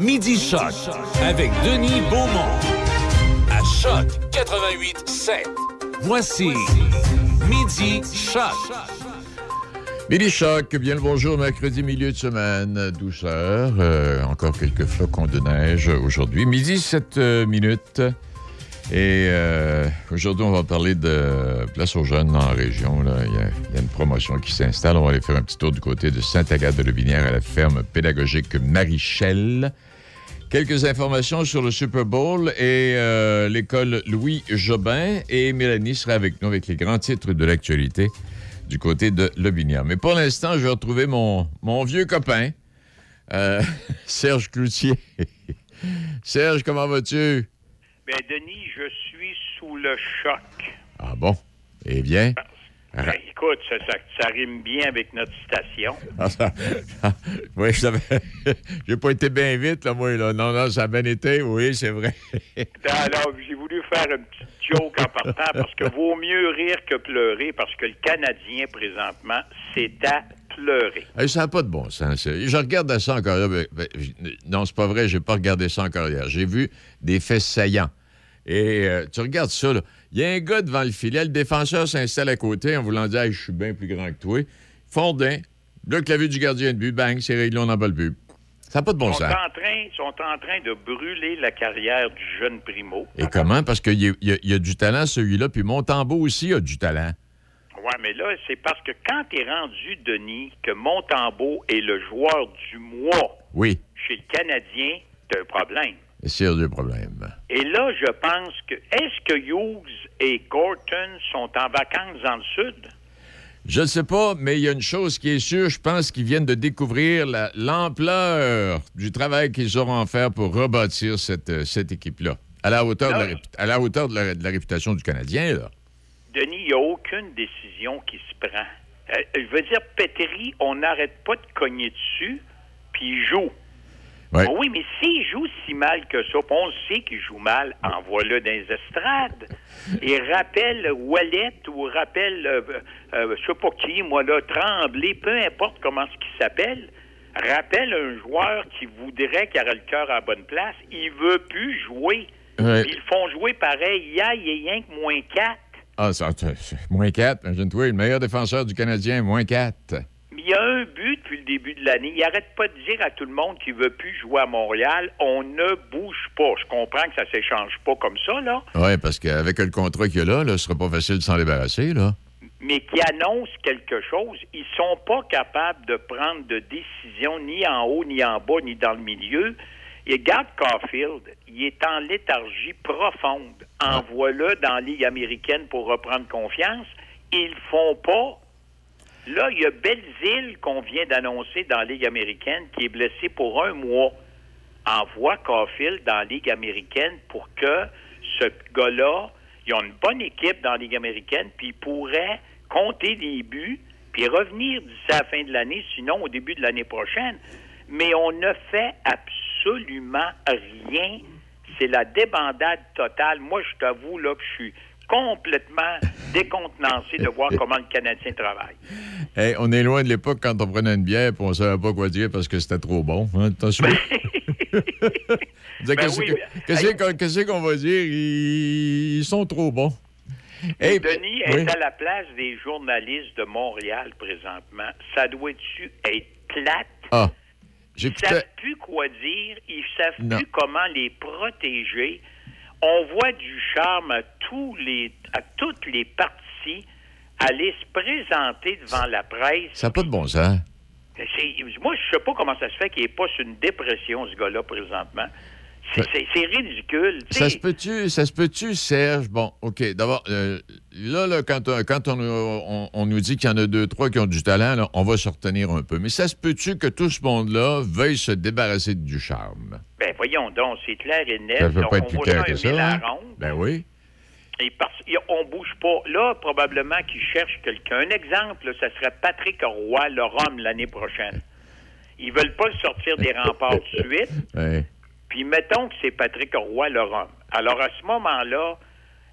Midi Choc avec Denis Beaumont. À Choc 88 7. Voici Midi Choc. Midi Choc, bien le bonjour, mercredi milieu de semaine, douceur, euh, encore quelques flocons de neige aujourd'hui. Midi 7 euh, minutes. Et euh, aujourd'hui, on va parler de place aux jeunes dans la région. Il y, a- une promotion qui s'installe. On va aller faire un petit tour du côté de Sainte-Agathe-de-Levinière à la ferme pédagogique Marichel. Quelques informations sur le Super Bowl et euh, l'école Louis Jobin. Et Mélanie sera avec nous avec les grands titres de l'actualité du côté de Lobinière. Mais pour l'instant, je vais retrouver mon, mon vieux copain, euh, Serge Cloutier. Serge, comment vas-tu? Ben, Denis, je suis sous le choc. Ah bon? Eh bien? Ben, écoute, ça, ça- ça rime bien avec notre station. Ah, ça- ah, oui, je savais. J'ai pas été bien vite, là, moi, là. Non, non, ça a bien été, oui, c'est vrai. Alors, j'ai voulu faire une petite joke en partant parce que vaut mieux rire que pleurer parce que le Canadien, présentement, c'est à pleurer. Hey, ça n'a pas de bon sens. Je regarde ça encore. hier, ben, ben, j- non, c'est pas vrai, j'ai pas regardé ça encore hier. J'ai vu des faits saillants. Et euh, tu regardes ça, là. Il y a un gars devant le filet, le défenseur s'installe à côté en voulant dire Hey, je suis bien plus grand que toi. Fondin, la vue du gardien de but, bang, c'est réglé, on n'en bat le but. Ça n'a pas de bon Ils sont, sens. en train, sont en train de brûler la carrière du jeune Primo. Et comment? Parce qu'il y, a- y y du talent, celui-là, puis Montembeau aussi a du talent. Oui, mais là, c'est parce que quand tu es rendu, Denis, que Montembeau est le joueur du mois Oui, chez le Canadien, t'as un problème. Problème. Et là, je pense que. Est-ce que Hughes et Gorton sont en vacances dans le Sud? Je ne sais pas, mais il y a une chose qui est sûre, je pense qu'ils viennent de découvrir la- l'ampleur du travail qu'ils auront à faire pour rebâtir cette, euh, cette équipe-là. À la hauteur, de la, Non. répu- à la hauteur de, la, de la réputation du Canadien, là. Denis, il n'y a aucune décision qui se prend. Euh, je veux dire, Petri, on n'arrête pas de cogner dessus, puis il joue. Ouais. Ah oui, mais s'il joue si mal que ça, on le sait qu'il joue mal, envoie-le dans les estrades. Et rappelle Wallet ou rappelle, euh, euh, je sais pas qui, moi, là, Tremblay, peu importe comment ce qu'il s'appelle, rappelle un joueur qui voudrait qu'il ait le cœur à la bonne place. Il veut plus jouer. Ouais. Ils le font jouer pareil. Hier, il y a rien que moins 4. Ah, ça, moins 4, imagine-toi, le meilleur défenseur du Canadien, moins 4. Il y a un but depuis le début de l'année. Il arrête pas de dire à tout le monde qu'il veut plus jouer à Montréal. On ne bouge pas. Je comprends que ça s'échange pas comme ça, là, Oui, parce qu'avec le contrat qu'il y a là, là, ce sera pas facile de s'en débarrasser, là. mais qui annonce quelque chose. Ils sont pas capables de prendre de décision ni en haut, ni en bas, ni dans le milieu. Et regarde Caulfield, il est en léthargie profonde. Envoie-le dans la Ligue américaine pour reprendre confiance. Ils font pas. Là, il y a Belzile qu'on vient d'annoncer dans la Ligue américaine qui est blessé pour un mois. Envoie Caulfield dans la Ligue américaine pour que ce gars-là, ils ont une bonne équipe dans la Ligue américaine, puis il pourrait compter des buts, puis revenir d'ici la fin de l'année, sinon au début de l'année prochaine. Mais on ne fait absolument rien. C'est la débandade totale. Moi, je t'avoue là que je suis complètement décontenancé de voir comment le Canadien travaille. Hey, on est loin de l'époque quand on prenait une bière et on savait pas quoi dire parce que c'était trop bon. Hein, disait, Ben Qu'est-ce oui, Hey. qu'on va dire? Ils, ils sont trop bons. Hey, Denis oui. est à la place des journalistes de Montréal présentement. Ça doit-tu être plate? Ah, Ils ne savent plus quoi dire. Ils savent Non. plus comment les protéger. On voit du charme à tous les à toutes les parties aller se présenter devant la presse. Ça n'a pas de bon sens. Moi, je sais pas comment ça se fait qu'il n'est pas sur une dépression, ce gars-là, présentement. C'est ridicule. Ça se peut-tu, ça se peut-tu, Serge? Bon, OK. D'abord, euh, là, là, quand, on- quand on, on- on nous dit qu'il y en a deux, trois qui ont du talent, là, on va se retenir un peu. Mais ça se peut-tu que tout ce monde-là veuille se débarrasser du charme? Ben voyons donc, c'est clair et net. Ça ne peut On- pas être plus clair que ça. hein? ronde. Ben oui. Et parce, et on bouge pas. Là, probablement qu'ils cherchent quelqu'un. Un exemple, ça serait Patrick Roy, le Rhum, l'année prochaine. Ils veulent pas le sortir des remparts de suite. Ouais. Puis mettons que c'est Patrick Roy, le Rhum. Alors, à ce moment-là,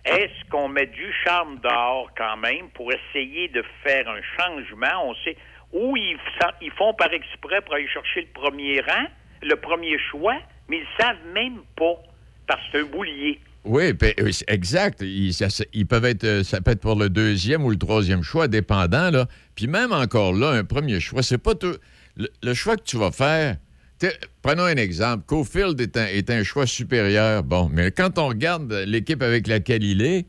est-ce qu'on met du charme dehors quand même pour essayer de faire un changement? On sait où ils, ils font par exprès pour aller chercher le premier rang, le premier choix, mais ils savent même pas, parce que c'est un boulier. Oui, euh, exact. Ils, ça- peuvent être, euh, ça peut être pour le deuxième ou le troisième choix, dépendant. Là. Puis même encore là, un premier choix, c'est pas tout. Le choix que tu vas faire. Prenons un exemple. Cofield est un, est un choix supérieur. Bon, mais quand on regarde l'équipe avec laquelle il est,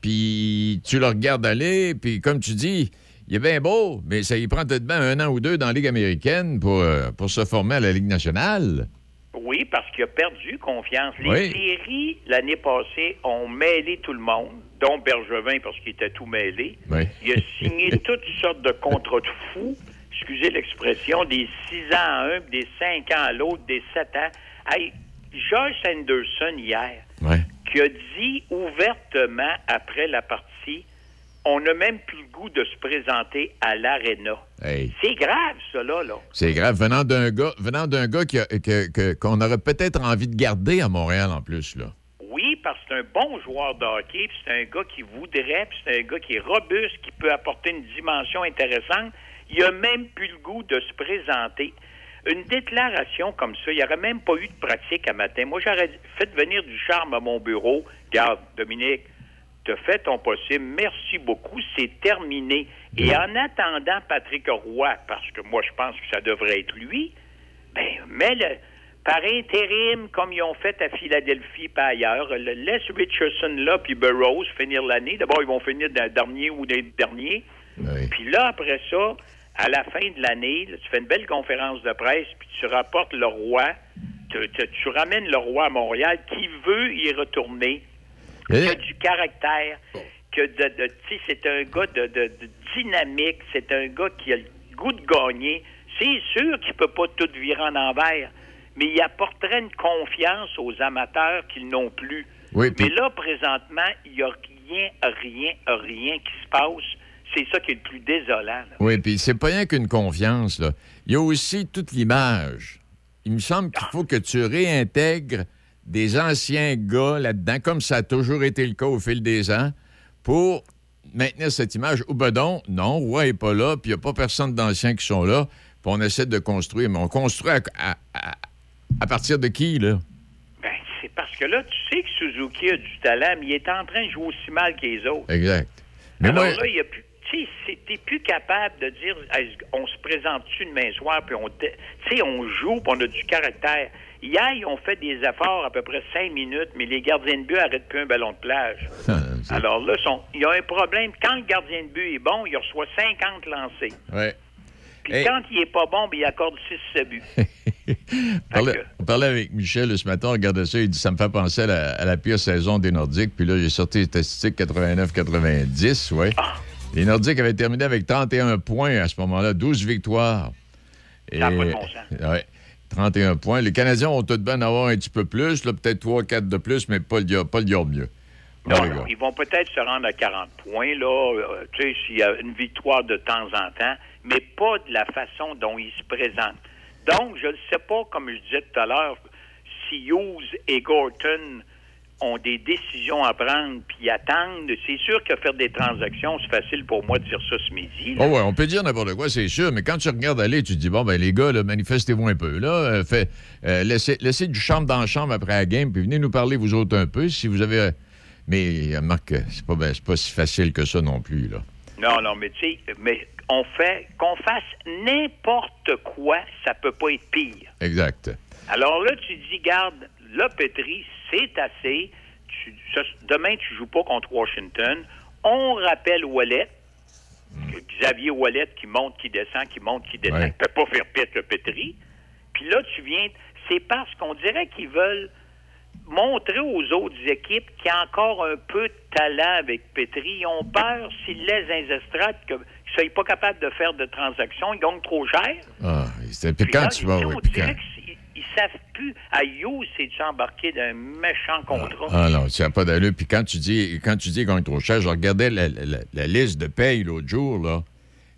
puis tu le regardes aller, puis comme tu dis, il est bien beau, mais ça y prend peut-être bien un an ou deux dans la Ligue américaine pour, euh, pour se former à la Ligue nationale. Oui, parce qu'il a perdu confiance. Les Oui. séries, l'année passée, ont mêlé tout le monde, dont Bergevin, parce qu'il était tout mêlé. Oui. Il a signé toutes sortes de contrats de fous, excusez l'expression, des 6 ans à un, des 5 ans à l'autre, des 7 ans. Hey, Josh Anderson, hier, Ouais. qui a dit ouvertement après la partie, on n'a même plus le goût de se présenter à l'aréna. Hey. C'est grave, ça, là. là. C'est grave, venant d'un gars, venant d'un gars qui a- que- que- qu'on aurait peut-être envie de garder à Montréal en plus, là. Oui, parce que c'est un bon joueur de hockey, puis c'est un gars qui voudrait, puis c'est un gars qui est robuste, qui peut apporter une dimension intéressante. Il a même plus le goût de se présenter. Une déclaration comme ça, il n'y aurait même pas eu de pratique à matin. Moi, j'aurais fait venir du charme à mon bureau. Garde, Dominique, tu as fait ton possible. Merci beaucoup. C'est terminé. Et en attendant Patrick Roy, parce que moi, je pense que ça devrait être lui, ben, mets-le par intérim, comme ils ont fait à Philadelphie pas ailleurs. Le- Laisse Richardson là, puis Burroughs finir l'année. D'abord, ils vont finir dans le dernier ou des derniers. Oui. Puis là, après ça, à la fin de l'année, tu fais une belle conférence de presse, puis tu rapportes le roi. Tu, tu- tu ramènes le roi à Montréal qui veut y retourner, qui a Eh, du caractère, que de, c'est un gars de, de- de dynamique, c'est un gars qui a le goût de gagner. C'est sûr qu'il peut pas tout virer en envers, mais il apporterait une confiance aux amateurs qu'ils n'ont plus. Oui, Mais là, présentement, il n'y a rien, rien, rien qui se passe. C'est ça qui est le plus désolant. là. Oui, puis c'est pas rien qu'une confiance, là. Il y a aussi toute l'image. Il me semble qu'il faut que tu réintègres des anciens gars là-dedans, comme ça a toujours été le cas au fil des ans, pour maintenir cette image. Ou ben donc, non, Roy n'est pas là, puis il n'y a pas personne d'anciens qui sont là, puis on essaie de construire. Mais on construit à, à- à- à partir de qui, là? Ben, c'est parce que là, tu sais que Suzuki a du talent, mais il est en train de jouer aussi mal que les autres. Exact. Mais Alors moi, là, il y a plus. Tu sais, plus capable de dire, Hey, on se présente-tu demain soir, puis on, dé- tu sais, on joue, puis on a du caractère. Hier, ils ont fait des efforts à peu près cinq minutes, mais les gardiens de but arrêtent plus un ballon de plage. Alors là, il y a un problème. Quand le gardien de but est bon, il reçoit 50 lancés. ouais. Puis Hey. quand il est pas bon, ben, il accorde 6 buts. On parlait, on parlait avec Michel ce matin, on regardait ça, il dit ça me fait penser à la, à la pire saison des Nordiques. Puis là, j'ai sorti les statistiques 89-90, ouais. Ah. Les Nordiques avaient terminé avec 31 points à ce moment-là, 12 victoires. Et, Ça pas de bon sens. ouais, 31 points. Les Canadiens ont tout de bien en avoir un petit peu plus, là, peut-être 3-4 de plus, mais pas le, pas le mieux. Non, non, ils vont peut-être se rendre à 40 points, là, euh, tu sais, s'il y a une victoire de temps en temps, mais pas de la façon dont ils se présentent. Donc, je ne sais pas, comme je disais tout à l'heure, si Hughes et Gorton ont des décisions à prendre puis attendent. C'est sûr que faire des transactions, c'est facile pour moi de dire ça ce midi. là. Oh ouais, on peut dire n'importe quoi, c'est sûr, mais quand tu regardes aller, tu te dis, bon, ben les gars, là, manifestez-vous un peu. Là, Euh, fait, euh, laissez, laissez du chambre dans la chambre après la game, puis venez nous parler, vous autres, un peu, si vous avez... euh, Mais, Marc, c'est pas, ben, c'est pas si facile que ça non plus, là. Non, non, mais tu sais, mais on fait qu'on fasse n'importe quoi, ça peut pas être pire. Exact. Alors là, tu dis, garde, là, Petri, c'est assez. Tu- demain, tu joues pas contre Washington. On rappelle Wallet, que Xavier Wallet qui monte, qui descend, qui monte, qui descend. Ouais. Il peut pas faire pire que Petri. Puis là, tu viens. C'est parce qu'on dirait qu'ils veulent montrer aux autres équipes qu'il y a encore un peu de talent avec Petri. Ils ont peur s'ils laissent un estrade que- qu'ils ne soient pas capables de faire de transactions. Ils gagnent trop cher. Ah, c'est- puis quand là, tu vas... on dirait ils savent plus. À You, c'est-tu embarqué d'un méchant contrat? Ah non, ça n'a pas d'allure. Puis quand tu dis quand tu dis qu'on est trop cher, je regardais la, la- la liste de paye l'autre jour, là.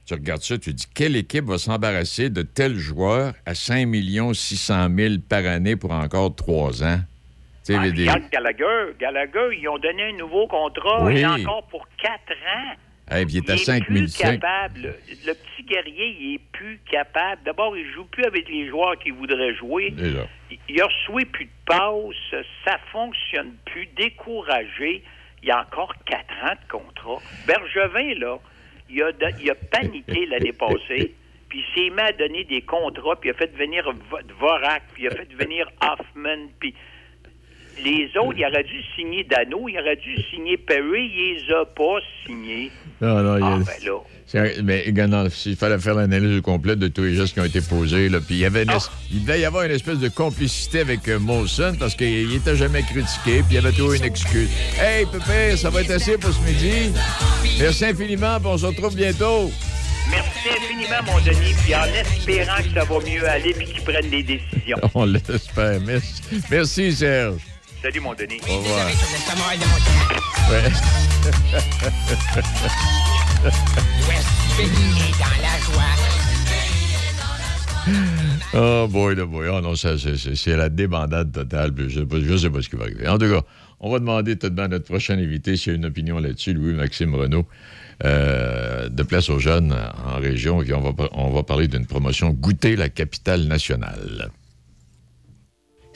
Tu regardes ça, tu dis quelle équipe va s'embarrasser de tel joueur à 5 600 000 par année pour encore trois ans? Tu sais, Ah, regarde Gallagher. Gallagher, ils ont donné un nouveau contrat Oui. et encore pour quatre ans. Hey, il est à il est 5 plus 500. capable. Le, petit guerrier, il est plus capable. D'abord, il joue plus avec les joueurs qu'il voudrait jouer. Déjà. Il, a reçu plus de passes. Ça fonctionne plus. Découragé. Il y a encore quatre ans de contrat. Bergevin, là, il a, de- il a paniqué l'année passée. Puis il s'est mis à donner des contrats, puis il a fait venir Vo- Dvorak, puis il a fait venir Hoffman, puis les autres, il aurait dû signer Dano, il aurait dû signer Perry, il les a pas signés. Non, non, il Ah, ben là. Mais regarde, non, il fallait faire l'analyse complète de tous les gestes qui ont été posés. Là. Puis il, y avait une es- Ah. il devait y avoir une espèce de complicité avec euh, Molson parce qu'il était jamais critiqué, puis il avait toujours une excuse. Hey, Pépé, ça va être assez pour ce midi. Merci infiniment, puis on se retrouve bientôt. Merci infiniment, mon Denis, puis en espérant que ça va mieux aller puis qu'ils prennent des décisions. On l'espère. Merci. Merci, Serge. Salut, mon Denis. Au revoir. Désolé, de Ouais. L'Ouest du pays est dans la joie. Oh boy, oh boy. Oh non, ça, c'est, la débandade totale. Je sais, je sais pas ce qui va arriver. En tout cas, on va demander tout de même à notre prochain invité s'il a une opinion là-dessus, Louis-Maxime Renault, euh, de Place aux Jeunes en région. Et on va, par- on va parler d'une promotion Goûter la capitale nationale.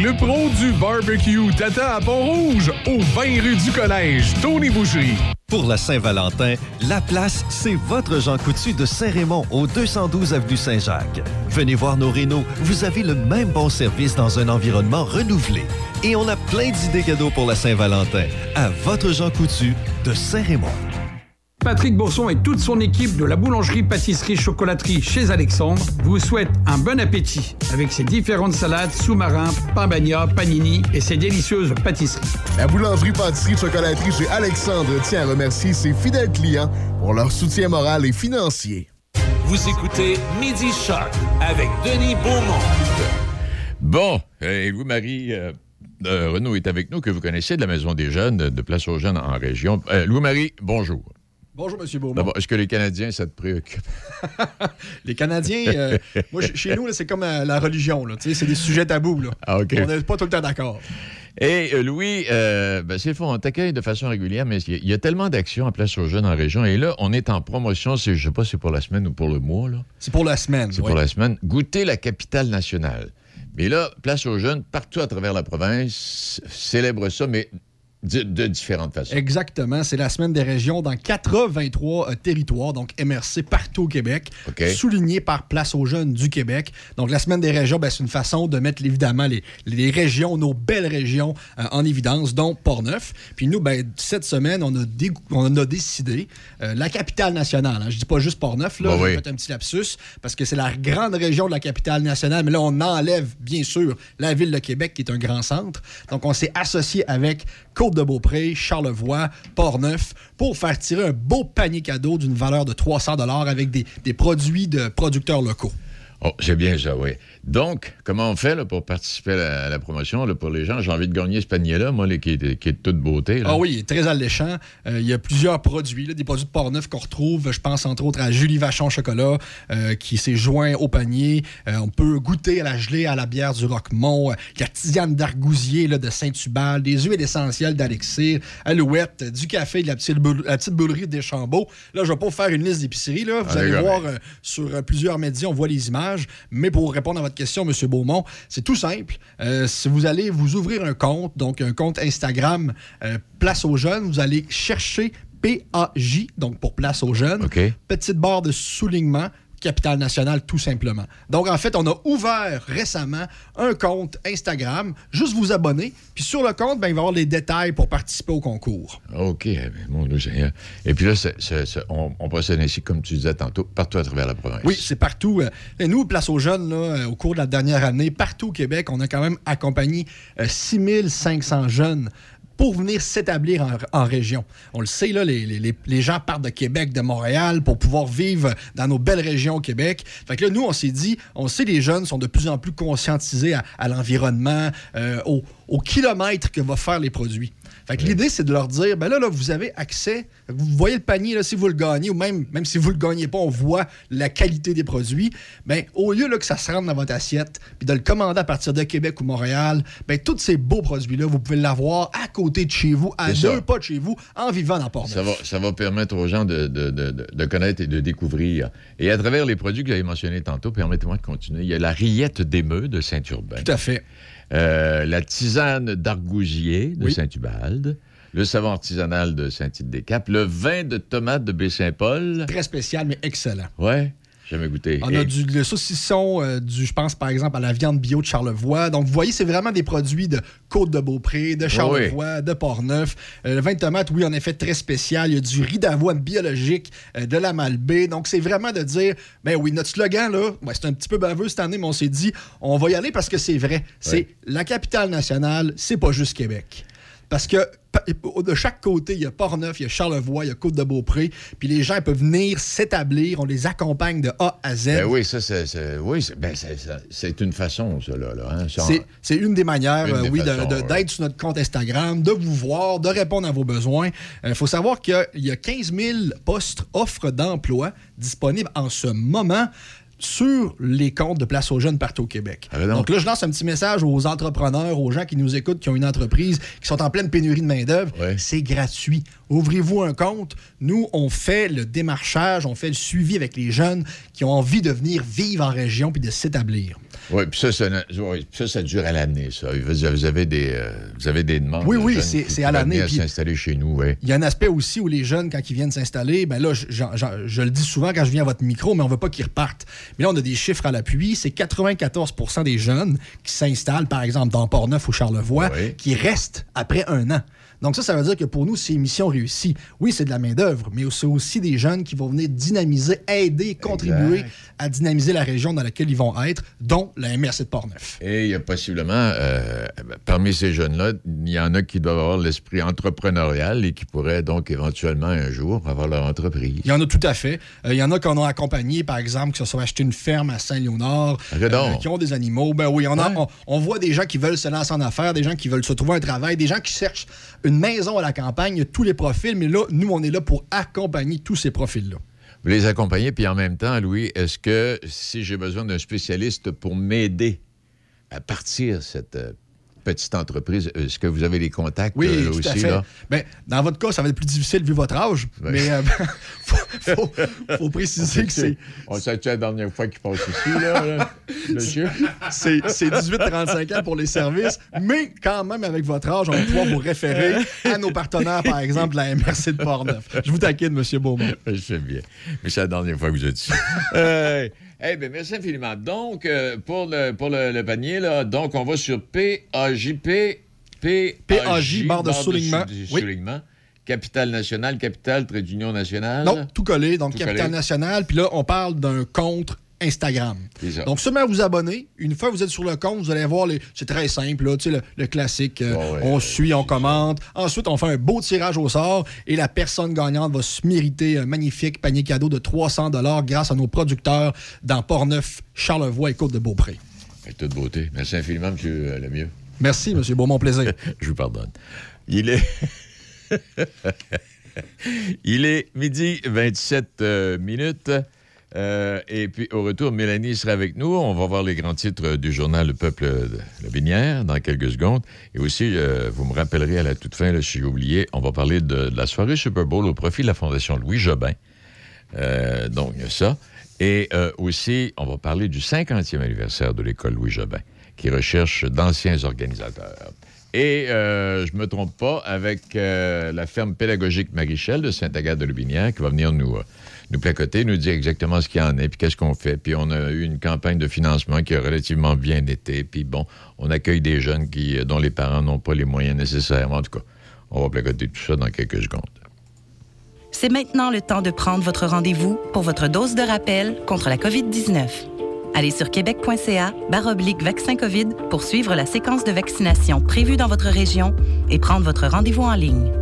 Le pro du barbecue Tata à Pont-Rouge, au 20 rue du Collège, Tony Boucherie. Pour la Saint-Valentin, la place, c'est votre Jean Coutu de Saint-Raymond au 212 avenue Saint-Jacques. Venez voir nos rénaux, vous avez le même bon service dans un environnement renouvelé. Et on a plein d'idées cadeaux pour la Saint-Valentin. À votre Jean Coutu de Saint-Raymond. Patrick Bourson et toute son équipe de la boulangerie, pâtisserie, chocolaterie chez Alexandre vous souhaitent un bon appétit avec ses différentes salades, sous-marins, pain bagna, panini et ses délicieuses pâtisseries. La boulangerie, pâtisserie, chocolaterie chez Alexandre tient à remercier ses fidèles clients pour leur soutien moral et financier. Vous écoutez Midi Shark avec Denis Beaumont. Bon, euh, et Louis-Marie euh, euh, Renaud est avec nous, que vous connaissez de la Maison des Jeunes, de, de Place aux Jeunes en région. Euh, Louis-Marie, bonjour. Bonjour, M. Beaumont. Est-ce que les Canadiens, ça te préoccupe? Les Canadiens, euh, moi, ch- chez nous, c'est comme euh, la religion. là, tu sais, C'est des sujets tabous. Là. Ah. On n'est pas tout le temps d'accord. Et euh, Louis, ben, c'est le fond, on t'accueille de façon régulière, mais il y, a- il y a tellement d'actions à Place aux Jeunes en région. Et là, on est en promotion, c'est, je sais pas si c'est pour la semaine ou pour le mois, là. C'est pour la semaine. C'est oui. pour la semaine. Goûter la capitale nationale. Mais là, Place aux Jeunes, partout à travers la province, célèbre ça, mais de, différentes façons. Exactement. C'est la semaine des régions dans 83 euh, territoires, donc MRC partout au Québec, OK. souligné par Place aux jeunes du Québec. Donc, la semaine des régions, ben, c'est une façon de mettre évidemment les, les régions, nos belles régions, euh, en évidence, dont Portneuf. Puis nous, ben, cette semaine, on a, dé- on a décidé euh, la capitale nationale. hein. Je dis pas juste Portneuf, là, Bah je vais oui. mettre un petit lapsus, parce que c'est la grande région de la capitale nationale, mais là, on enlève, bien sûr, la ville de Québec, qui est un grand centre. Donc, on s'est associé avec Côte-de-Beaupré, Charlevoix, Portneuf, pour faire tirer un beau panier cadeau d'une valeur de 300 avec des, produits de producteurs locaux. Oh, c'est bien ça, oui. Donc, comment on fait là, pour participer à la, à la promotion là, pour les gens? J'ai envie de gagner ce panier-là, moi, là, qui, est, qui est de toute beauté. là. Ah oui, il est très alléchant. Euh, il y a plusieurs produits, là, des produits de Portneuf qu'on retrouve. Je pense entre autres à Julie Vachon Chocolat, euh, qui s'est joint au panier. Euh, on peut goûter à la gelée, à la bière du Roquemont, la tisane d'Argousier de Saint-Hubal, des huiles essentielles d'Alexir, Alouette, du café de la petite, boule- la petite boulerie des Chambeaux. Là, je vais pas vous faire une liste d'épiceries. Vous Ah, allez voir euh, sur plusieurs médias, on voit les images. Mais pour répondre à votre question, M. Beaumont, c'est tout simple. Euh, si vous allez vous ouvrir un compte, donc un compte Instagram euh, Place aux jeunes, vous allez chercher PAJ, donc pour Place aux jeunes. Petite barre de soulignement. Capitale Nationale, tout simplement. Donc, en fait, on a ouvert récemment un compte Instagram. Juste vous abonner. Puis sur le compte, ben, il va y avoir les détails pour participer au concours. OK, mon Dieu Seigneur. Et puis là, on, on procède ainsi, comme tu disais tantôt, partout à travers la province. Oui, c'est partout. Euh, Et nous, Place aux Jeunes, là, euh, au cours de la dernière année, partout au Québec, on a quand même accompagné euh, 6500 jeunes pour venir s'établir en, région. On le sait, là, les, gens partent de Québec, de Montréal pour pouvoir vivre dans nos belles régions au Québec. Fait que là, nous, on s'est dit, on sait les jeunes sont de plus en plus conscientisés à, l'environnement, euh, au, au kilomètre que va faire les produits. Fait que l'idée, c'est de leur dire, ben là, là, vous avez accès, vous voyez le panier, là, si vous le gagnez, ou même, même si vous le gagnez pas, on voit la qualité des produits. Ben, au lieu là, que ça se rentre dans votre assiette, puis de le commander à partir de Québec ou Montréal, ben, tous ces beaux produits-là, vous pouvez l'avoir à côté de chez vous, à deux pas de chez vous, en vivant dans port Ça va, ça va permettre aux gens de, de- de- connaître et de découvrir. Et à travers les produits que avez mentionnés tantôt, permettez-moi de continuer. Il y a la rillette d'émeu de Saint-Urbain. Tout à fait. Euh, la tisane d'argousier de Oui. Saint-Ubalde. Le savon artisanal de Saint-Tite-des-Caps. Le vin de tomate de Baie-Saint-Paul. Très spécial, mais excellent. Ouais, jamais goûté. On a du le saucisson, euh, du, je pense par exemple à la viande bio de Charlevoix. Donc vous voyez, c'est vraiment des produits de Côte-de-Beaupré, de Charlevoix, de Portneuf. Euh, le vin de tomate, oui, en effet, très spécial. Il y a du riz d'avoine biologique, euh, de la Malbaie. Donc c'est vraiment de dire, ben oui, notre slogan, là, c'est un petit peu baveux cette année, mais on s'est dit, on va y aller parce que c'est vrai. C'est la capitale nationale, c'est pas juste Québec. Parce que de chaque côté, il y a Portneuf, il y a Charlevoix, il y a Côte-de-Beaupré, puis les gens peuvent venir s'établir, on les accompagne de A à Z. Ben oui, ça, c'est, oui, ben, c'est, ça- c'est une façon, ça, là. hein. C'est- C'est une des manières, Une euh, des oui, ouais. d'être sur notre compte Instagram, de vous voir, de répondre à vos besoins. Il faut savoir qu'il y a 15 000 postes offres d'emploi disponibles en ce moment sur les comptes de Place aux Jeunes partout au Québec. Ah, ben. Donc là, je lance un petit message aux entrepreneurs, aux gens qui nous écoutent, qui ont une entreprise, qui sont en pleine pénurie de main-d'œuvre. Ouais. C'est gratuit. Ouvrez-vous un compte. Nous, on fait le démarchage, on fait le suivi avec les jeunes qui ont envie de venir vivre en région puis de s'établir. Oui, puis ça, ça, ça, ça dure à l'année, ça. Vous avez des, euh, vous avez des demandes. Oui, de oui, c'est- à l'année, s'installer chez nous, oui. Il y a un aspect aussi où les jeunes, quand ils viennent s'installer, ben là, je, le dis souvent quand je viens à votre micro, mais on veut pas qu'ils repartent. Mais là, on a des chiffres à l'appui. C'est 94% des jeunes qui s'installent, par exemple, dans Port-Neuf ou Charlevoix, Oui. qui restent après un an. Donc ça, ça veut dire que pour nous, c'est une mission réussie. Oui, c'est de la main-d'œuvre, mais c'est aussi des jeunes qui vont venir dynamiser, aider, contribuer Exact. à dynamiser la région dans laquelle ils vont être, dont la MRC de Port-Neuf. Et il y a possiblement, euh, parmi ces jeunes-là, il y en a qui doivent avoir l'esprit entrepreneurial et qui pourraient donc éventuellement un jour avoir leur entreprise. Il y en a tout à fait. Euh, il y en a qu'on a accompagné, par exemple, qui se sont achetés une ferme à Saint-Léonard, donc. qui ont des animaux. Ben oui, on, a- Ouais. on, on voit des gens qui veulent se lancer en affaires, des gens qui veulent se trouver un travail, des gens qui cherchent une maison à la campagne. Tous les profils, mais là, nous, on est là pour accompagner tous ces profils-là. Vous les accompagnez, puis en même temps, Louis, est-ce que si j'ai besoin d'un spécialiste pour m'aider à partir cette euh, petite entreprise, est-ce que vous avez les contacts Oui, euh, tout aussi? à fait. Là? Ben, dans votre cas, ça va être plus difficile vu votre âge, Ouais. mais euh, faut, faut- faut préciser que c'est On sait la dernière fois qu'il passe ici, là, là, monsieur? C'est c'est 18-35 ans pour les services, mais quand même, avec votre âge, on va pouvoir vous référer à nos partenaires, par exemple, la MRC de Portneuf. Je vous taquine, M. Beaumont. Je sais bien. Mais c'est la dernière fois que vous êtes ici. Eh bien, merci infiniment. Donc, euh, pour, le, pour le, le panier, là, donc, on va sur PAJP. PAJ, barre de soulignement. soulignement. Capitale nationale, capitale, trait d'union nationale. Non, tout collé, donc Tout collé. Nationale, puis là, on parle d'un compte Instagram. Ça. Donc, seulement vous abonner. Une fois que vous êtes sur le compte, vous allez voir les. C'est très simple, là, tu sais, le, le classique. euh, ouais, on suit, on commente. Ensuite, on fait un beau tirage au sort et la personne gagnante va se mériter un magnifique panier cadeau de 300 grâce à nos producteurs dans Portneuf, Charlevoix et Côte-de-Beaupré. Avec toute beauté. Merci infiniment, monsieur euh, Lemieux. Merci, M. Beaumont, plaisir. Je vous pardonne. Il est. Il est midi 27 euh, minutes. Euh, et puis, au retour, Mélanie sera avec nous. On va voir les grands titres du journal Le Peuple de la Binière dans quelques secondes. Et aussi, euh, vous me rappellerez à la toute fin, si j'ai oublié, on va parler de, de la soirée Super Bowl au profit de la Fondation Louis Jobin. Euh, donc, il y a ça. Et aussi, on va parler du 50e anniversaire de l'école Louis Jobin, qui recherche d'anciens organisateurs. Et je me trompe pas, avec la ferme pédagogique Marichel de Saint-Agathe-de-Lubinière qui va venir nous, nous placoter, nous dire exactement ce qu'il y en est, puis qu'est-ce qu'on fait. Puis on a eu une campagne de financement qui a relativement bien été. Puis bon, on accueille des jeunes qui, euh, dont les parents n'ont pas les moyens nécessaires. En tout cas, on va placoter tout ça dans quelques secondes. C'est maintenant le temps de prendre votre rendez-vous pour votre dose de rappel contre la COVID-19. Allez sur québec.ca baroblique vaccin COVID pour suivre la séquence de vaccination prévue dans votre région et prendre votre rendez-vous en ligne.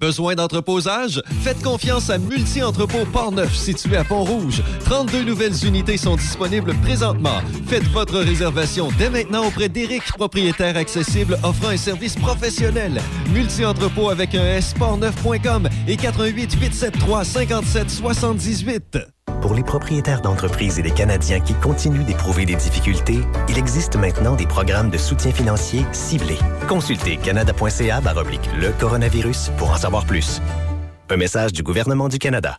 Besoin d'entreposage? Faites confiance à Multi-Entrepôt Port-Neuf, situé à Pont-Rouge. 32 nouvelles unités sont disponibles présentement. Faites votre réservation dès maintenant auprès d'Éric, propriétaire accessible offrant un service professionnel. Multi-Entrepôt avec un S, portneuf.com et 88 873 57 78. Pour les propriétaires d'entreprises et les Canadiens qui continuent d'éprouver des difficultés, il existe maintenant des programmes de soutien financier ciblés. Consultez canada.ca le coronavirus pour en savoir plus. Un message du gouvernement du Canada.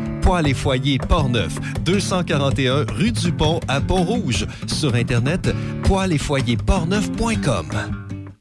Poêles et foyers Portneuf, 241 rue du Pont à Pont-Rouge. Sur Internet, poêles et foyers portneuf.com.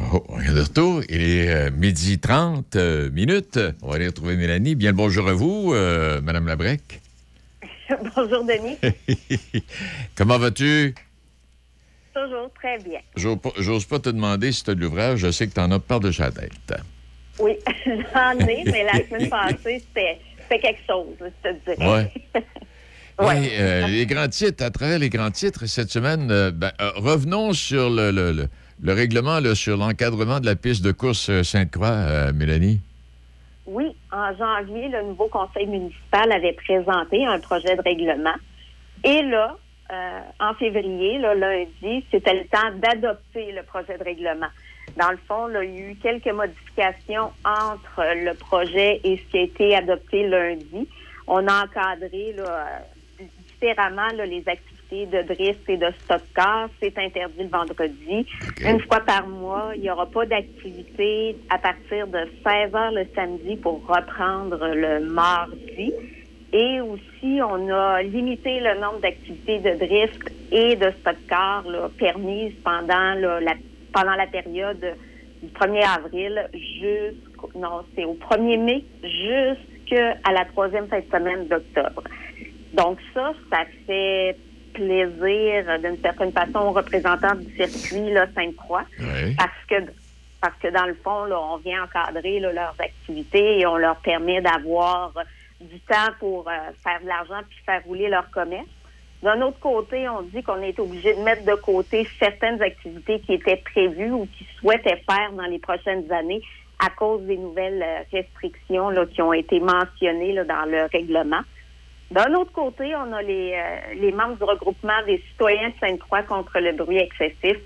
Oh, on est de retour. Il est euh, midi 30 euh, minutes. On va aller retrouver Mélanie. Bien le bonjour à vous, euh, Madame Labrec. Bonjour, Denis. Comment vas-tu? Toujours très bien. J'ose pas- te demander si tu as de l'ouvrage. Je sais que tu en as par-dessus la tête. Oui, j'en ai, mais la semaine passée, c'était quelque chose, je te dirais. Ouais. Ouais. Et, euh, les grands titres, à travers les grands titres, cette semaine, ben, revenons sur le, le- le- le règlement, sur l'encadrement de la piste de course euh, Sainte-Croix, euh, Mélanie? Oui, en janvier, le nouveau conseil municipal avait présenté un projet de règlement. Et là, euh, en février, lundi, c'était le temps d'adopter le projet de règlement. Dans le fond, il y a eu quelques modifications entre le projet et ce qui a été adopté lundi. On a encadré différemment les activités de drift et de stock car. C'est interdit le vendredi. Une fois par mois, il n'y aura pas d'activité à partir de 16 heures le samedi pour reprendre le mardi. Et aussi, on a limité le nombre d'activités de drift et de stock car là, permises pendant là, la, pendant la période du 1er avril jusqu'au non, c'est au 1er mai jusqu'à la troisième fin de semaine d'octobre. Donc ça, ça fait plaisir d'une certaine façon aux représentants du circuit Sainte-Croix parce que parce que dans le fond, là, on vient encadrer là, leurs activités et on leur permet d'avoir du temps pour euh, faire de l'argent puis faire rouler leur commerce. D'un autre côté, on dit qu'on est obligé de mettre de côté certaines activités qui étaient prévues ou qui souhaitaient faire dans les prochaines années à cause des nouvelles euh, restrictions là, qui ont été mentionnées là, dans le règlement. D'un autre côté, on a les, euh, les membres du regroupement des citoyens de Sainte-Croix contre le bruit excessif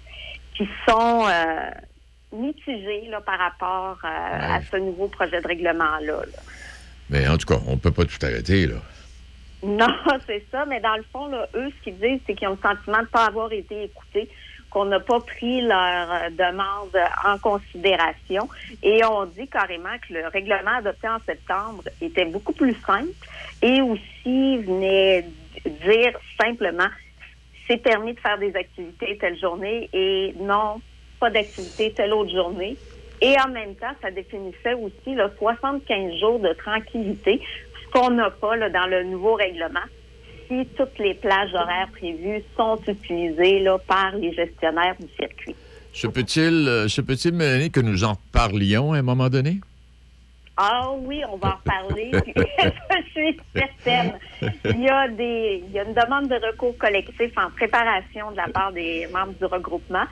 qui sont euh, mitigés là, par rapport euh, à ce nouveau projet de règlement-là. là. Mais en tout cas, on peut pas tout arrêter, là. Non, c'est ça, mais dans le fond, là, eux, ce qu'ils disent, c'est qu'ils ont le sentiment de ne pas avoir été écoutés. Qu'on n'a pas pris leur euh, demande en considération et on dit carrément que le règlement adopté en septembre était beaucoup plus simple et aussi venait dire simplement c'est permis de faire des activités telle journée et non, pas d'activité telle autre journée. Et en même temps, ça définissait aussi là, 75 jours de tranquillité, ce qu'on n'a pas dans le nouveau règlement si toutes les plages horaires prévues sont utilisées là, par les gestionnaires du circuit. Se peut-il, euh, se peut-il, Mélanie, que nous en parlions à un moment donné? Ah oui, on va en reparler. puis je suis certaine. Il y, a des, il y a une demande de recours collectif en préparation de la part des membres du regroupement